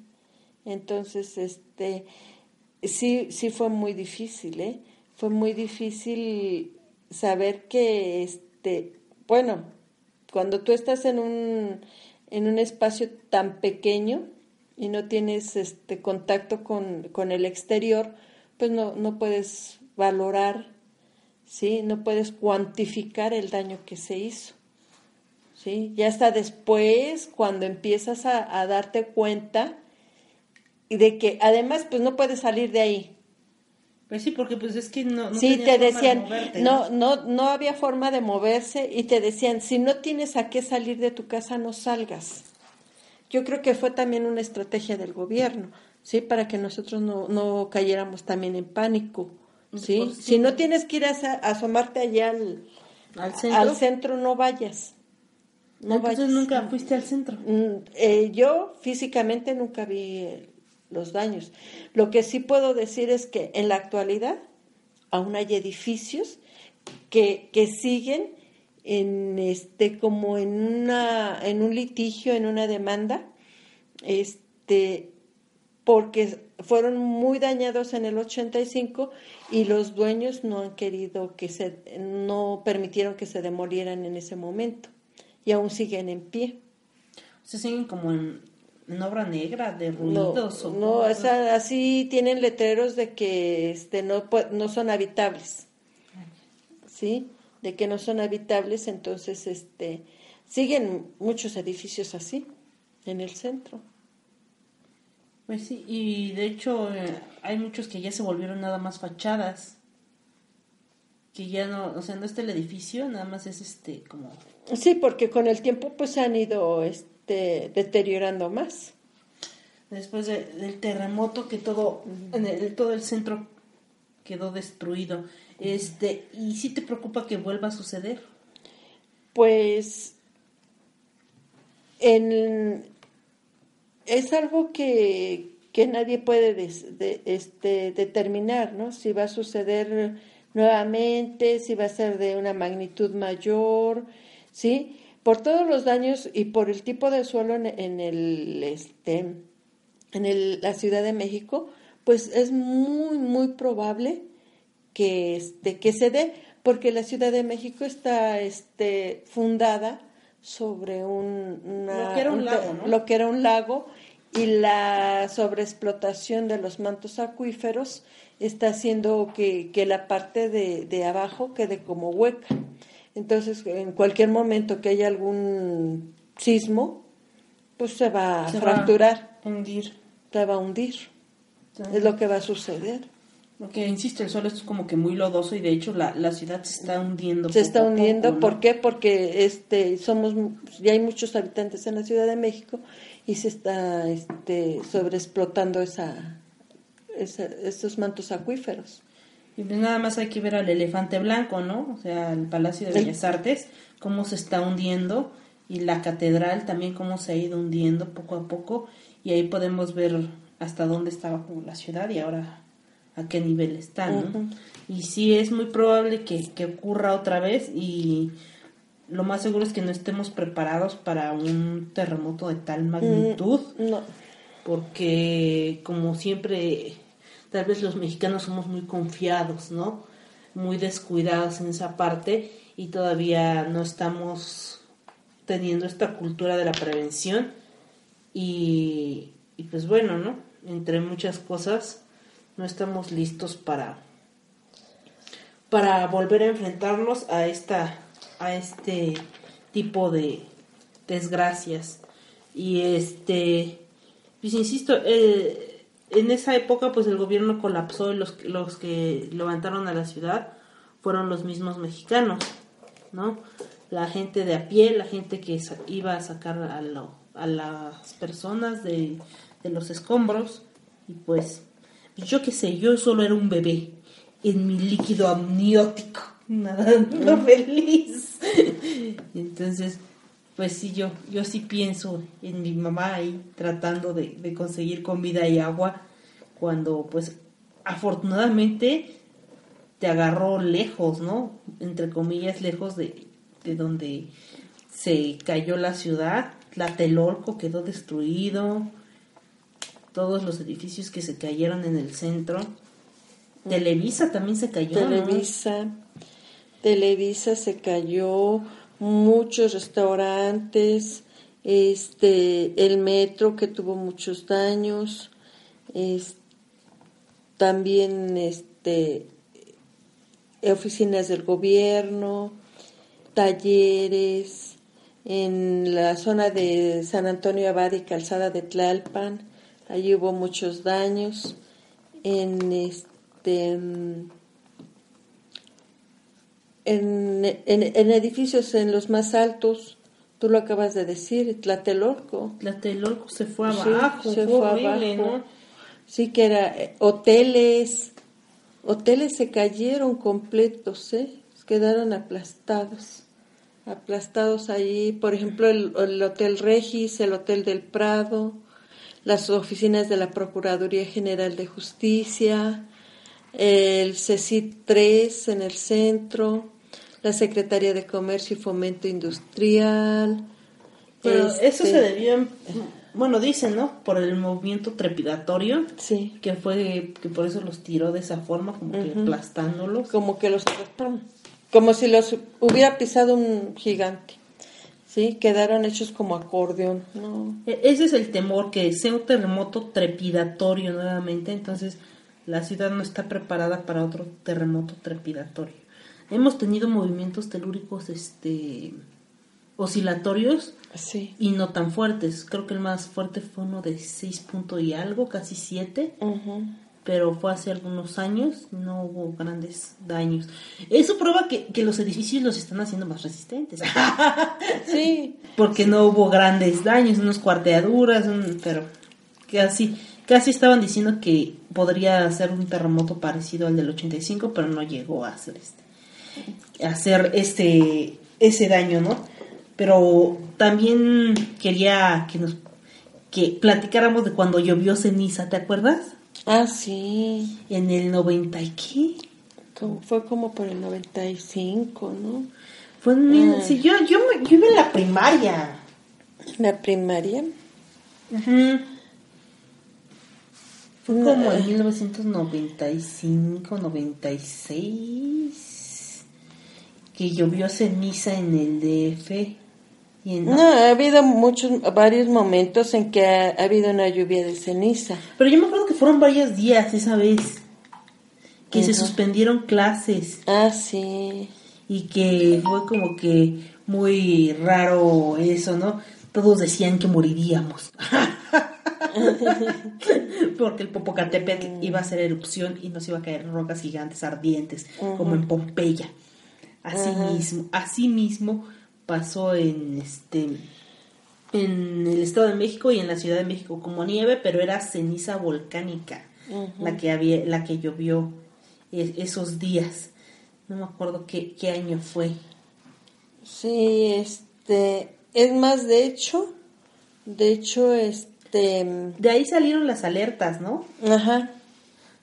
Entonces, este, sí, sí fue muy difícil, ¿eh? Fue muy difícil saber que, este, bueno, cuando tú estás en un, en un espacio tan pequeño y no tienes este contacto con, con el exterior, pues no, no puedes valorar, ¿sí? No puedes cuantificar el daño que se hizo. ¿Sí? Ya hasta después, cuando empiezas a, a darte cuenta y de que además pues no puedes salir de ahí. Pues sí, porque pues es que no, no sí, te forma de decían, moverte, no, no, no había forma de moverse y te decían, si no tienes a qué salir de tu casa, no salgas. Yo creo que fue también una estrategia del gobierno, ¿sí? Para que nosotros no, no cayéramos también en pánico, ¿sí? Pues sí. Si no tienes que ir a, a asomarte allá al, Al centro. al centro, no vayas. No Entonces vayas. nunca fuiste al centro. Mm, eh, yo físicamente nunca vi los daños. Lo que sí puedo decir es que en la actualidad aún hay edificios que, que siguen en este como en una en un litigio, en una demanda, este porque fueron muy dañados en el 85 y los dueños no han querido que se no permitieron que se demolieran en ese momento y aún siguen en pie. Se siguen como en, en obra negra, de No, ruidos o no, cosas. esa- así tienen letreros de que este no no son habitables. ¿Sí? De que no son habitables, entonces este siguen muchos edificios así en el centro. Pues sí, y de hecho eh, hay muchos que ya se volvieron nada más fachadas. Que ya no, o sea, no está el edificio, nada más es este como Sí, porque con el tiempo pues se han ido este deteriorando más. después de- del terremoto que todo en el, todo el centro quedó destruido. Este, y sí te preocupa que vuelva a suceder. Pues en, es algo que, que nadie puede des- de- este, determinar, ¿no? Si va a suceder nuevamente, si va a ser de una magnitud mayor, ¿sí? Por todos los daños y por el tipo de suelo en, en el, este, en el- la Ciudad de México, pues es muy, muy probable que, este, que se dé, porque la Ciudad de México está este, fundada sobre un, una- Lo que era un te- lago, ¿no? lo que era un lago y la sobreexplotación de los mantos acuíferos está haciendo que, que la parte de, de abajo quede como hueca. Entonces, en cualquier momento que haya algún sismo, pues se va a Se va fracturar, a hundir. se va a hundir. Es lo que va a suceder. Porque, insisto, el suelo es como que muy lodoso y de hecho la, la ciudad se está hundiendo. Se poco está hundiendo, poco, ¿no? ¿por qué? Porque este somos ya hay muchos habitantes en la Ciudad de México y se está este sobreexplotando esa, esa esos mantos acuíferos. Y pues nada más hay que ver al elefante blanco, ¿no? O sea, el Palacio de El- Bellas Artes, cómo se está hundiendo y la catedral también cómo se ha ido hundiendo poco a poco y ahí podemos ver hasta dónde estaba como la ciudad y ahora a qué nivel están, ¿no? Y sí es muy probable que, que ocurra otra vez y lo más seguro es que no estemos preparados para un terremoto de tal magnitud, No. porque como siempre, tal vez los mexicanos somos muy confiados, ¿no? Muy descuidados en esa parte y todavía no estamos teniendo esta cultura de la prevención y, pues bueno, ¿no? Entre muchas cosas, no estamos listos para para volver a enfrentarnos a esta a este tipo de desgracias y este pues insisto eh, en esa época pues el gobierno colapsó y los los que levantaron a la ciudad fueron los mismos mexicanos no la gente de a pie la gente que iba a sacar a, lo- a las personas de, de los escombros y pues yo qué sé yo solo era un bebé en mi líquido amniótico, nadando feliz. Entonces, pues sí, yo, yo sí pienso en mi mamá ahí tratando de, de conseguir comida y agua, cuando pues afortunadamente te agarró lejos, ¿no? Entre comillas, lejos de, de donde se cayó la ciudad. Tlatelolco quedó destruido, todos los edificios que se cayeron en el centro. Televisa también se cayó. Televisa, Televisa se cayó, muchos restaurantes, este, el metro que tuvo muchos daños, también este, oficinas del gobierno, talleres, en la zona de San Antonio Abad y Calzada de Tlalpan, allí hubo muchos daños, en este en, en, en edificios en los más altos, tú lo acabas de decir, Tlatelolco. Tlatelolco se fue Sí, abajo, se fue fue horrible, abajo. ¿no? Sí, que era eh, hoteles, hoteles se cayeron completos, ¿eh? Quedaron aplastados, aplastados allí. Por ejemplo, el, el Hotel Regis, el Hotel del Prado, las oficinas de la Procuraduría General de Justicia, el CECIT 3 en el centro, la Secretaría de Comercio y Fomento Industrial. Pero este, eso se debió, bueno, dicen, ¿no? Por el movimiento trepidatorio, Sí, que fue que por eso los tiró de esa forma, como que aplastándolos. como que los como si los hubiera pisado un gigante sí quedaron hechos como acordeón no E- Ese es el temor, que sea un terremoto trepidatorio nuevamente, entonces la ciudad no está preparada para otro terremoto trepidatorio. Hemos tenido movimientos telúricos este oscilatorios sí y no tan fuertes. Creo que el más fuerte fue uno de 6 punto y algo, casi 7, Ujú. pero fue hace algunos años, no hubo grandes daños. Eso prueba que, que los edificios los están haciendo más resistentes. sí porque no hubo grandes daños, unas cuarteaduras, un- pero casi, casi estaban diciendo que podría ser un terremoto parecido al del 85, pero no llegó a hacer este, hacer este, ese daño, ¿no? Pero también quería que nos, que platicáramos de cuando llovió ceniza, ¿te acuerdas? ah sí En el 90 y qué? como, fue como por el 95 no Fue en mil- sí, yo, yo, yo iba en la primaria. la primaria Ujú. Fue No, como eh. en 1995, 96, que llovió ceniza en el DF. Y en- no ha habido muchos varios momentos en que ha, ha habido una lluvia de ceniza Pero yo me acuerdo que fueron varios días esa vez, que se suspendieron clases ah sí y que fue como que muy raro eso, ¿no? Todos decían que moriríamos. Porque el Popocatépetl iba a hacer erupción y nos iba a caer rocas gigantes ardientes, como en Pompeya. Así Ajá. mismo, así mismo pasó en este en el Estado de México y en la Ciudad de México como nieve, pero era ceniza volcánica la que había, la que llovió e- esos días. No me acuerdo qué, qué año fue. Sí, este, es más, de hecho, de hecho, este, De ahí salieron las alertas, ¿no? ajá,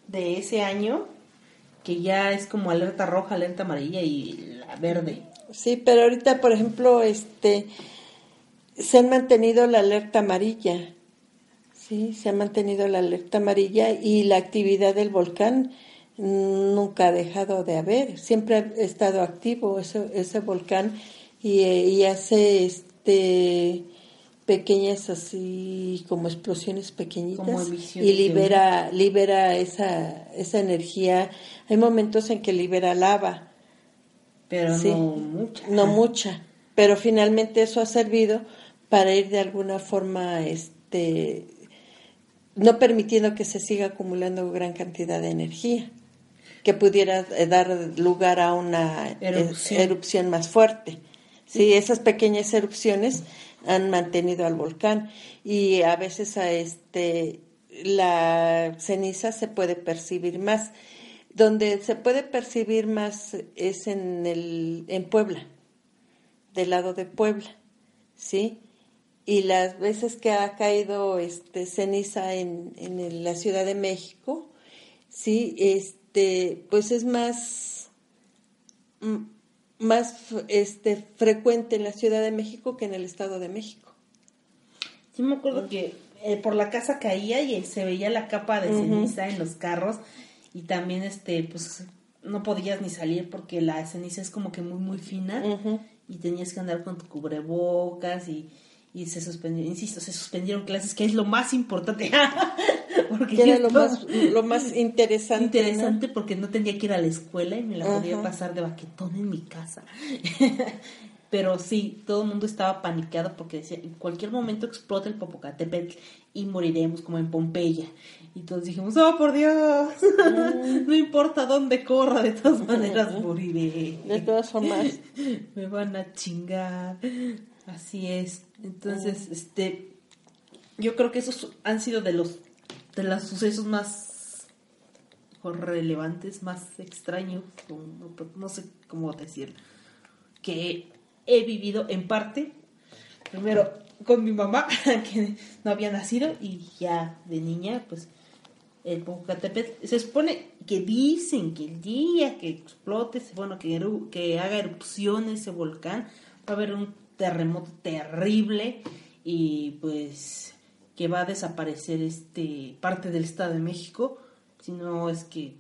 de ese año, que ya es como alerta roja, alerta amarilla y verde. Sí, pero ahorita, por ejemplo, este, se han mantenido la alerta amarilla. Sí, se ha mantenido la alerta amarilla y la actividad del volcán nunca ha dejado de haber. Siempre ha estado activo ese, ese volcán y, y hace este pequeñas así como explosiones pequeñitas Como y libera libera esa esa energía hay momentos en que libera lava Pero Sí. no mucha. no mucha pero finalmente eso ha servido para ir de alguna forma este no permitiendo que se siga acumulando gran cantidad de energía que pudiera eh, dar lugar a una Erupción. erupción más fuerte sí esas pequeñas erupciones han mantenido al volcán y a veces a este la ceniza se puede percibir más donde se puede percibir más es en el en Puebla del lado de Puebla, ¿sí? Y las veces que ha caído este ceniza en, en la Ciudad de México, sí, este, pues es más, más este, frecuente en la Ciudad de México que en el Estado de México. Sí me acuerdo que eh, por la casa caía y se veía la capa de ceniza en los carros y también este pues no podías ni salir porque la ceniza es como que muy muy fina y tenías que andar con tu cubrebocas y, y se suspendieron, insisto, se suspendieron clases que es lo más importante porque Que era lo más, lo más interesante. ¿no? interesante porque no tenía que ir a la escuela y me la podía pasar de baquetón en mi casa. Pero sí, todo el mundo estaba paniqueado porque decía, en cualquier momento explota el Popocatépetl y moriremos como en Pompeya. Y todos dijimos, oh, por Dios, no importa dónde corra, de todas maneras moriré. De todas formas, Me van a chingar. Así es. Entonces, este, yo creo que esos han sido de los, de los sucesos más relevantes, más extraños, no, no sé cómo decirlo, que he vivido en parte, primero con mi mamá, que no había nacido, y ya de niña, pues, el Popocatépetl, se supone que dicen que el día que explote, bueno, que, eru- que haga erupción ese volcán, va a haber un terremoto terrible y pues que va a desaparecer este parte del Estado de México, si no es que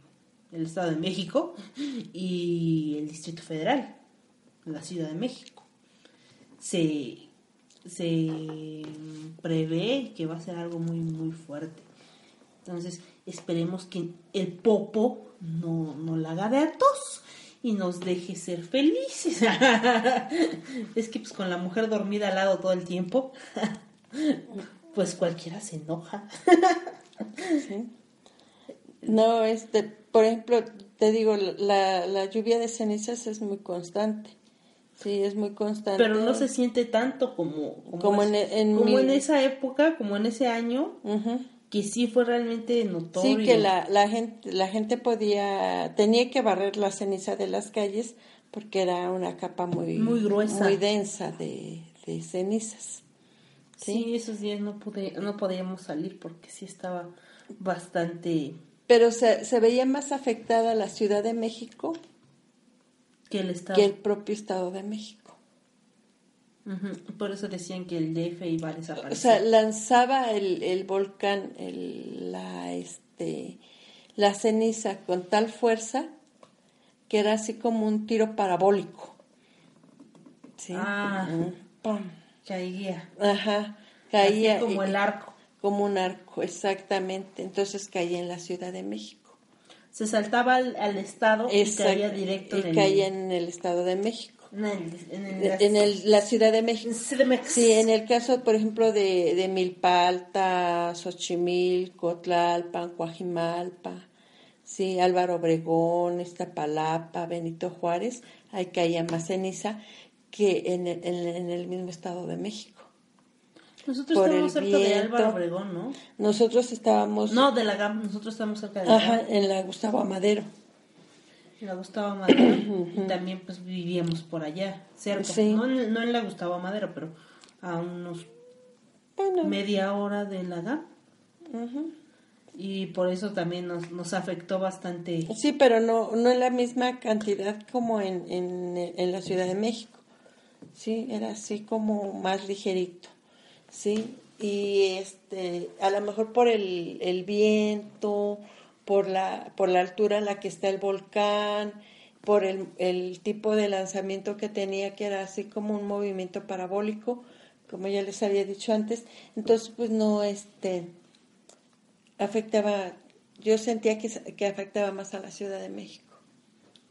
el Estado de México y el Distrito Federal, la Ciudad de México. Se, se prevé que va a ser algo muy, muy fuerte. Entonces, esperemos que el popo no, no la haga de a tos y nos deje ser felices. es que pues con la mujer dormida al lado todo el tiempo, pues cualquiera se enoja. No, este, por ejemplo, te digo, la, la lluvia de cenizas es muy constante. Sí, es muy constante. Pero no se siente tanto como, Como es- en- en como mi- en esa época, como en ese año, que sí fue realmente notorio. Sí, que la, la, gente, la gente podía, tenía que barrer la ceniza de las calles porque era una capa muy, Muy gruesa. muy densa de, de cenizas. Sí, esos días no pude, no podíamos salir porque sí estaba bastante Pero se, se veía más afectada la Ciudad de México que el estado. que el propio Estado de México. Por eso decían que el DF iba a O desaparecer. sea, lanzaba el, el volcán, el, la, este, la ceniza con tal fuerza que era así como un tiro parabólico. ¿Sí? Ah. Pam. Caía. Ajá, caía. Así como el arco. Como un arco, exactamente. Entonces caía en la Ciudad de México. Se saltaba al, al estado y caía directo y en el, caía en el Estado de México. en el, en el- En el- la Ciudad de México. Sí, en el caso, por ejemplo, de, de Milpa Alta, Xochimilco, Tlalpan, Coajimalpa, sí, Álvaro Obregón, Iztapalapa, Benito Juárez, ahí caía más ceniza que en el, en, en el mismo Estado de México. Nosotros por estamos el cerca de viento. Álvaro Obregón, ¿no? Nosotros estábamos No, de la GAM. Nosotros estamos cerca de la ajá, GAM. en la Gustavo Amadero. En la Gustavo Madero. y también pues vivíamos por allá, cerca. Sí. No, en, no en la Gustavo Madero, pero a unos Bueno, media hora de la GAM. ujú. Y por eso también nos, nos afectó bastante. Sí, pero no, no en la misma cantidad como en, en, en la Ciudad de México. Sí, era así como más ligerito. Sí, y este, a lo mejor por el, el viento, por la, por la altura en la que está el volcán, por el, el tipo de lanzamiento que tenía, que era así como un movimiento parabólico, como ya les había dicho antes. Entonces, pues no, este, afectaba, yo sentía que, que afectaba más a la Ciudad de México.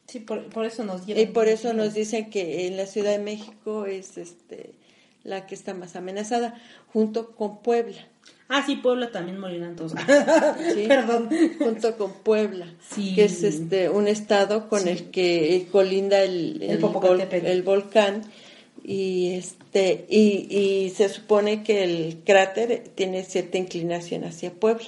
Sí, por, por eso nos Y por eso nos dicen que en la Ciudad de México es este la que está más amenazada, junto con Puebla. Ah, sí, Puebla también morirán todos. ¿sí? Perdón. Junto con Puebla, Sí. que es este un estado con Sí. el que colinda el, El el, Popocatépetl. el volcán y este y, y se supone que el cráter tiene cierta inclinación hacia Puebla.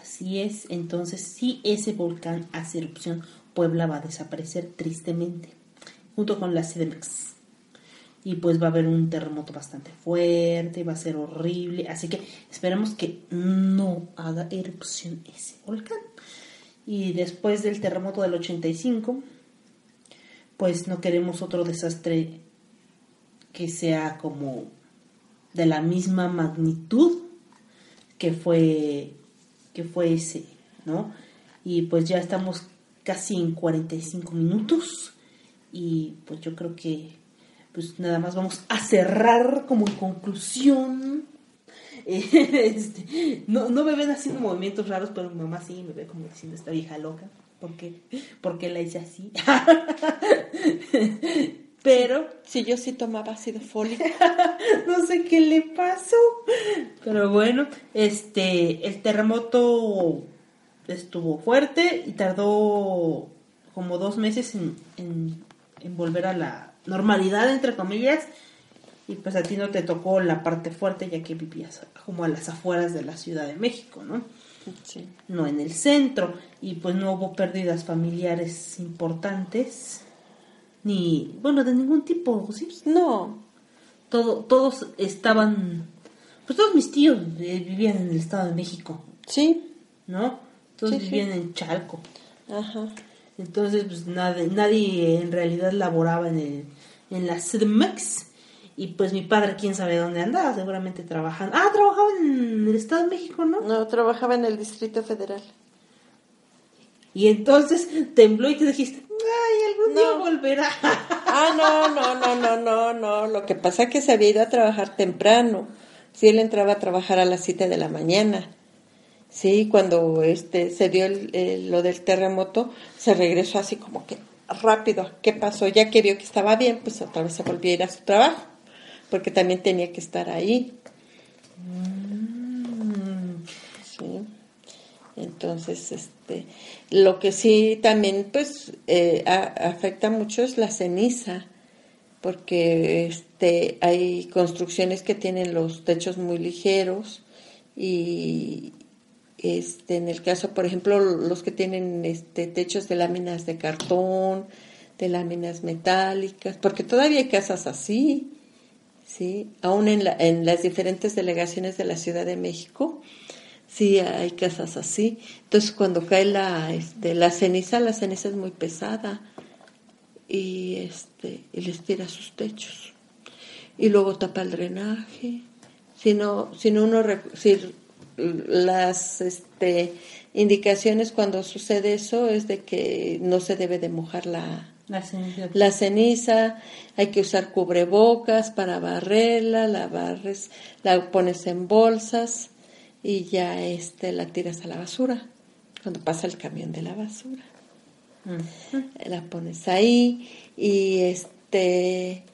Así es, entonces si ese volcán hace erupción, Puebla va a desaparecer tristemente, junto con la CDMX. Y pues va a haber un terremoto bastante fuerte, va a ser horrible, así que esperemos que no haga erupción ese volcán. Y después del terremoto del 85, pues no queremos otro desastre que sea como de la misma magnitud que fue que fue ese, ¿no? Y pues ya estamos casi en 45 minutos y pues yo creo que pues nada más vamos a cerrar como en conclusión. Eh, este, no, no me ven haciendo movimientos raros, pero mi mamá sí me ve como diciendo esta vieja loca. ¿Por qué? Porque la hice así. pero Si yo sí tomaba ácido fólico, no sé qué le pasó. Pero bueno, este, el terremoto estuvo fuerte y tardó como dos meses en, en- en volver a la normalidad, entre comillas. Y pues a ti no te tocó la parte fuerte ya que vivías como a las afueras de la Ciudad de México, ¿no? sí. No en el centro. Y pues no hubo pérdidas familiares importantes. Ni, bueno, de ningún tipo, ¿sí? no, todo, todos estaban, pues todos mis tíos eh, vivían en el Estado de México, sí, ¿no? Todos Sí, sí. vivían en Chalco. ajá, Entonces, pues nadie, nadie en realidad laboraba en, el, en la CDMX. Y pues mi padre, quién sabe dónde andaba, seguramente trabajando. Ah, trabajaba en el Estado de México, ¿no? no trabajaba en el Distrito Federal. Y entonces tembló y te dijiste, ay, algún día volverá. Ah, no, no, no, no, no, no. Lo que pasa es que se había ido a trabajar temprano. Sí, él entraba a trabajar a las 7 de la mañana. Sí, cuando este se dio el- el- lo del terremoto, se regresó así como que rápido. ¿Qué pasó? Ya que vio que estaba bien, pues otra vez se volvió a ir a su trabajo, porque también tenía que estar ahí. Sí. Entonces, este, lo que sí también, pues, eh, a- afecta mucho es la ceniza, porque este, hay construcciones que tienen los techos muy ligeros y este, en el caso, por ejemplo, los que tienen este, techos de láminas de cartón, de láminas metálicas, porque todavía hay casas así, ¿sí? Aún en, la- en las diferentes delegaciones de la Ciudad de México, sí hay casas así. Entonces, cuando cae la, este, la ceniza, la ceniza es muy pesada y, este, y les tira sus techos. Y luego tapa el drenaje. Si no, uno, si las este, indicaciones cuando sucede eso es de que no se debe de mojar la, La ceniza. la ceniza, hay que usar cubrebocas para barrerla, la barres, la pones en bolsas y ya este la tiras a la basura cuando pasa el camión de la basura. La pones ahí y este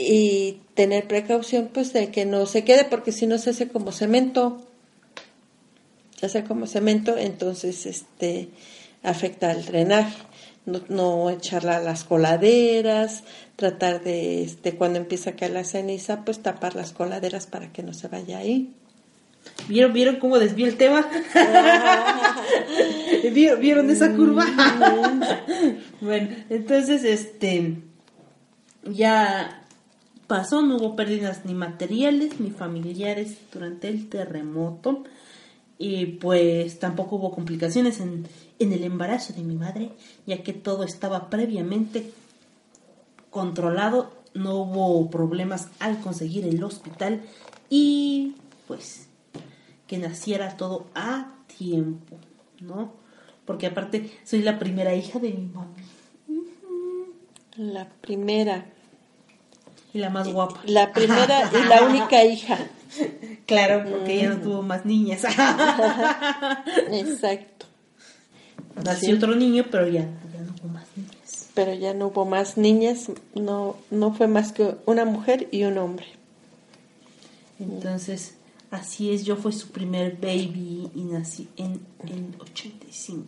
y tener precaución pues de que no se quede porque si no se hace como cemento. Se hace como cemento, entonces este afecta al drenaje. No, no echarla a las coladeras, tratar de este cuando empieza a caer la ceniza, pues tapar las coladeras para que no se vaya ahí. ¿Vieron, ¿Vieron cómo desvió el tema? ¿Vieron, ¿Vieron esa curva? bueno, entonces, este, ya pasó, no hubo pérdidas ni materiales ni familiares durante el terremoto. Y pues tampoco hubo complicaciones en, en el embarazo de mi madre, ya que todo estaba previamente controlado, no hubo problemas al conseguir el hospital y pues que naciera todo a tiempo, ¿no? Porque aparte soy la primera hija de mi mami. La primera. Y la más guapa. La primera y la única hija. Claro, porque ella no tuvo más niñas. Exacto. Nació Sí. otro niño, pero ya, ya no hubo más niñas. Pero ya no hubo más niñas, no, no fue más que una mujer y un hombre. Entonces, así es, yo fui su primer baby y nací en el 85.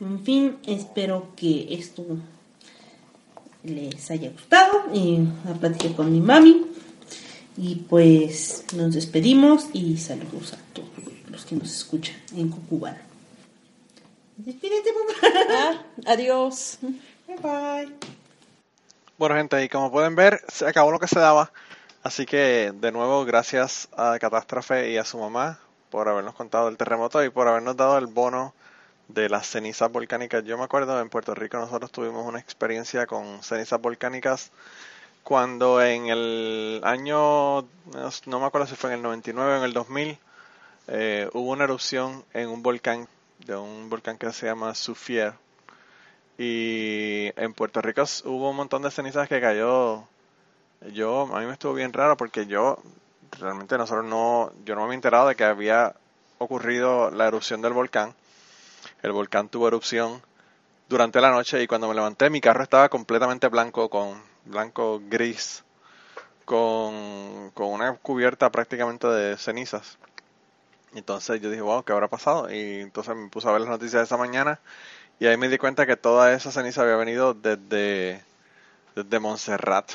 En fin, espero que esto les haya gustado y la platiqué con mi mami. Y pues nos despedimos y saludos a todos los que nos escuchan en Cucubana. Despídete, mamá. Ah, adiós. Bye bye. Bueno, gente, y como pueden ver, se acabó lo que se daba. Así que, de nuevo, gracias a Catástrofe y a su mamá por habernos contado el terremoto y por habernos dado el bono de las cenizas volcánicas. Yo me acuerdo, en Puerto Rico nosotros tuvimos una experiencia con cenizas volcánicas cuando en el año, no me acuerdo si fue en el 99 o en el 2000, eh, hubo una erupción en un volcán, de un volcán que se llama Sufier. Y en Puerto Rico hubo un montón de cenizas que cayó. Yo, a mí me estuvo bien raro porque yo, realmente nosotros no, yo no me había enterado de que había ocurrido la erupción del volcán. El volcán tuvo erupción durante la noche y cuando me levanté mi carro estaba completamente blanco, con blanco gris, con, con una cubierta prácticamente de cenizas. Entonces yo dije, wow, ¿qué habrá pasado? Y entonces me puse a ver las noticias de esa mañana y ahí me di cuenta que toda esa ceniza había venido desde, desde Montserrat.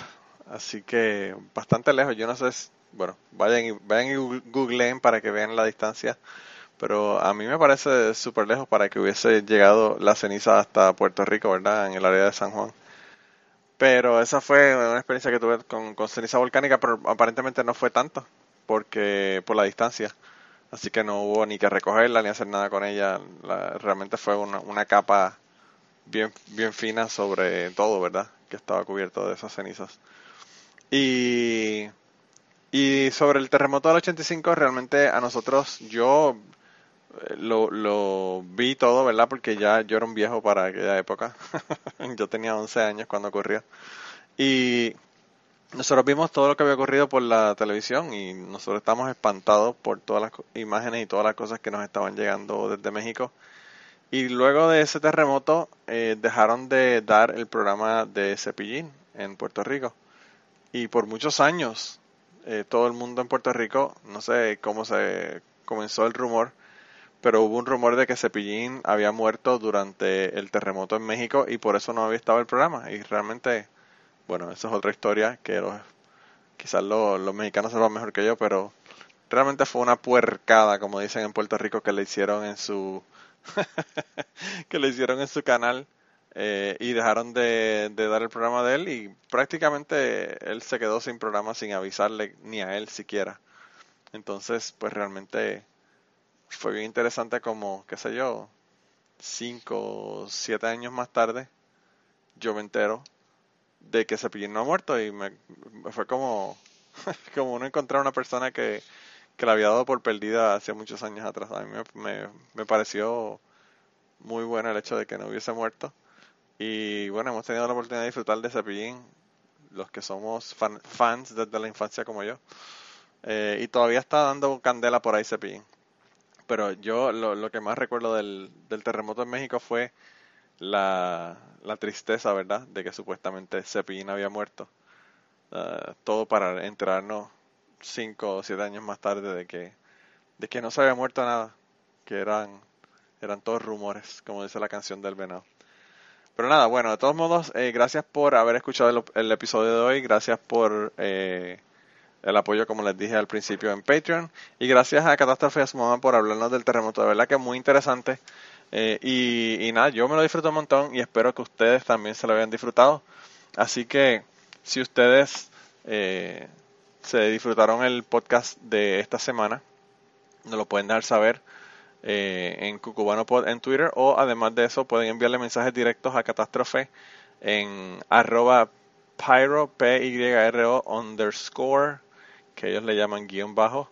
Así que bastante lejos. Yo no sé, bueno, vayan y, vayan y googleen para que vean la distancia. Pero a mí me parece súper lejos para que hubiese llegado la ceniza hasta Puerto Rico, ¿verdad? En el área de San Juan. Pero esa fue una experiencia que tuve con, ceniza volcánica, pero aparentemente no fue tanto, porque por la distancia. Así que no hubo ni que recogerla ni hacer nada con ella. La- realmente fue una, una capa bien, bien fina sobre todo, ¿verdad? Que estaba cubierto de esas cenizas. Y, y sobre el terremoto del 85, realmente a nosotros, yo lo, lo vi todo, ¿verdad? Porque ya yo era un viejo para aquella época. yo tenía 11 años cuando ocurrió. Y nosotros vimos todo lo que había ocurrido por la televisión y nosotros estamos espantados por todas las imágenes y todas las cosas que nos estaban llegando desde México. Y luego de ese terremoto eh, dejaron de dar el programa de Cepillín en Puerto Rico. Y por muchos años eh, todo el mundo en Puerto Rico, no sé cómo se comenzó el rumor, pero hubo un rumor de que Cepillín había muerto durante el terremoto en México y por eso no había estado el programa. Y realmente, bueno, esa es otra historia que los, quizás los, los mexicanos sepan mejor que yo, pero realmente fue una puercada, como dicen en Puerto Rico, que le hicieron en su que le hicieron en su canal eh, y dejaron de, de dar el programa de él y prácticamente él se quedó sin programa sin avisarle ni a él siquiera. Entonces, pues realmente fue bien interesante como, qué sé yo, cinco siete años más tarde, yo me entero de que Cepillín no ha muerto y me, fue como, como uno encontrar una persona que, que la había dado por perdida hace muchos años atrás. A mí me, me, me pareció muy bueno el hecho de que no hubiese muerto. Y bueno, hemos tenido la oportunidad de disfrutar de Cepillín, los que somos fan- fans desde la infancia como yo. Eh, y todavía está dando candela por ahí Cepillín. Pero yo lo, lo que más recuerdo del, del terremoto en México fue la, la tristeza, ¿verdad? De que supuestamente Cepillín había muerto. Ah, todo para enterarnos cinco o siete años más tarde de que, de que no se había muerto nada. Que eran, eran todos rumores, como dice la canción del venado. Pero nada, bueno, de todos modos, eh, gracias por haber escuchado el, el episodio de hoy. Gracias por eh, el apoyo, como les dije al principio, en Patreon. Y gracias a Catástrofe y a su mamá por hablarnos del terremoto. De verdad que es muy interesante. Eh, y, nada, yo me lo disfruto un montón y espero que ustedes también se lo hayan disfrutado. Así que si ustedes eh, se disfrutaron el podcast de esta semana, nos lo pueden dejar saber eh, en CucubanoPod en Twitter o además de eso pueden enviarle mensajes directos a Catástrofe en arroba pyro, P-Y-R-O underscore, que ellos le llaman guion bajo,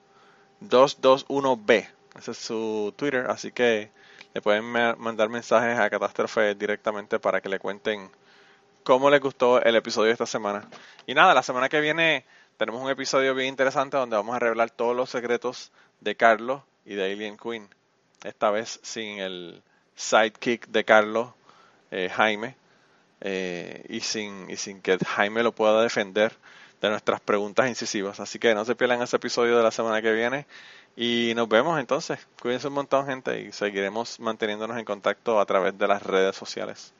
221B. Ese es su Twitter, así que le pueden mandar mensajes a Catástrofe directamente para que le cuenten cómo les gustó el episodio de esta semana. Y nada, la semana que viene tenemos un episodio bien interesante donde vamos a revelar todos los secretos de Carlos y de Alien Queen. Esta vez sin el sidekick de Carlos, eh, Jaime, eh, y, sin, y sin que Jaime lo pueda defender de nuestras preguntas incisivas. Así que no se pierdan ese episodio de la semana que viene. Y nos vemos entonces. Cuídense un montón, gente, y seguiremos manteniéndonos en contacto a través de las redes sociales.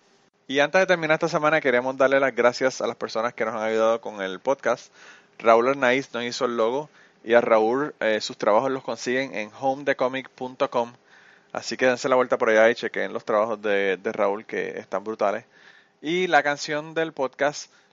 Y antes de terminar esta semana, queremos darle las gracias a las personas que nos han ayudado con el podcast. Raúl Arnaiz nos hizo el logo y a Raúl eh, sus trabajos los consiguen en homedecomic.com. Así que dense la vuelta por allá y chequen los trabajos de, de Raúl que están brutales. Y la canción del podcast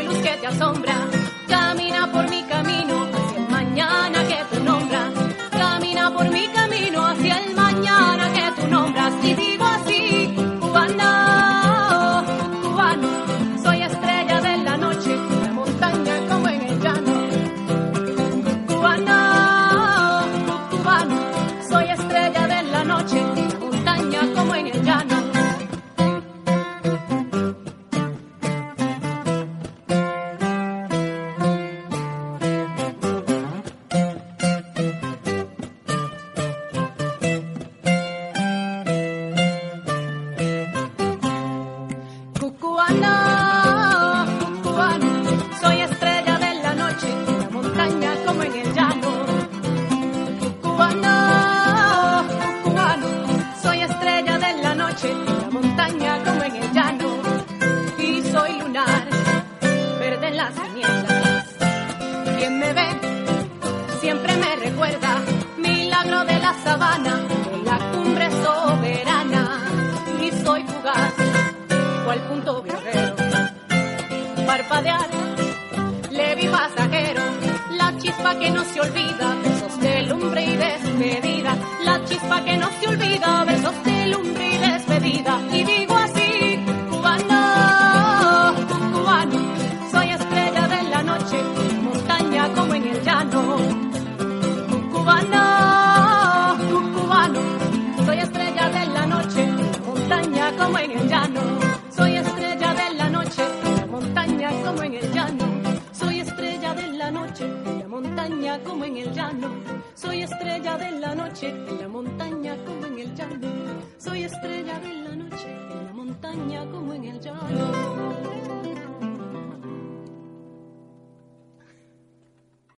Y digo así, cubano, cubano, soy estrella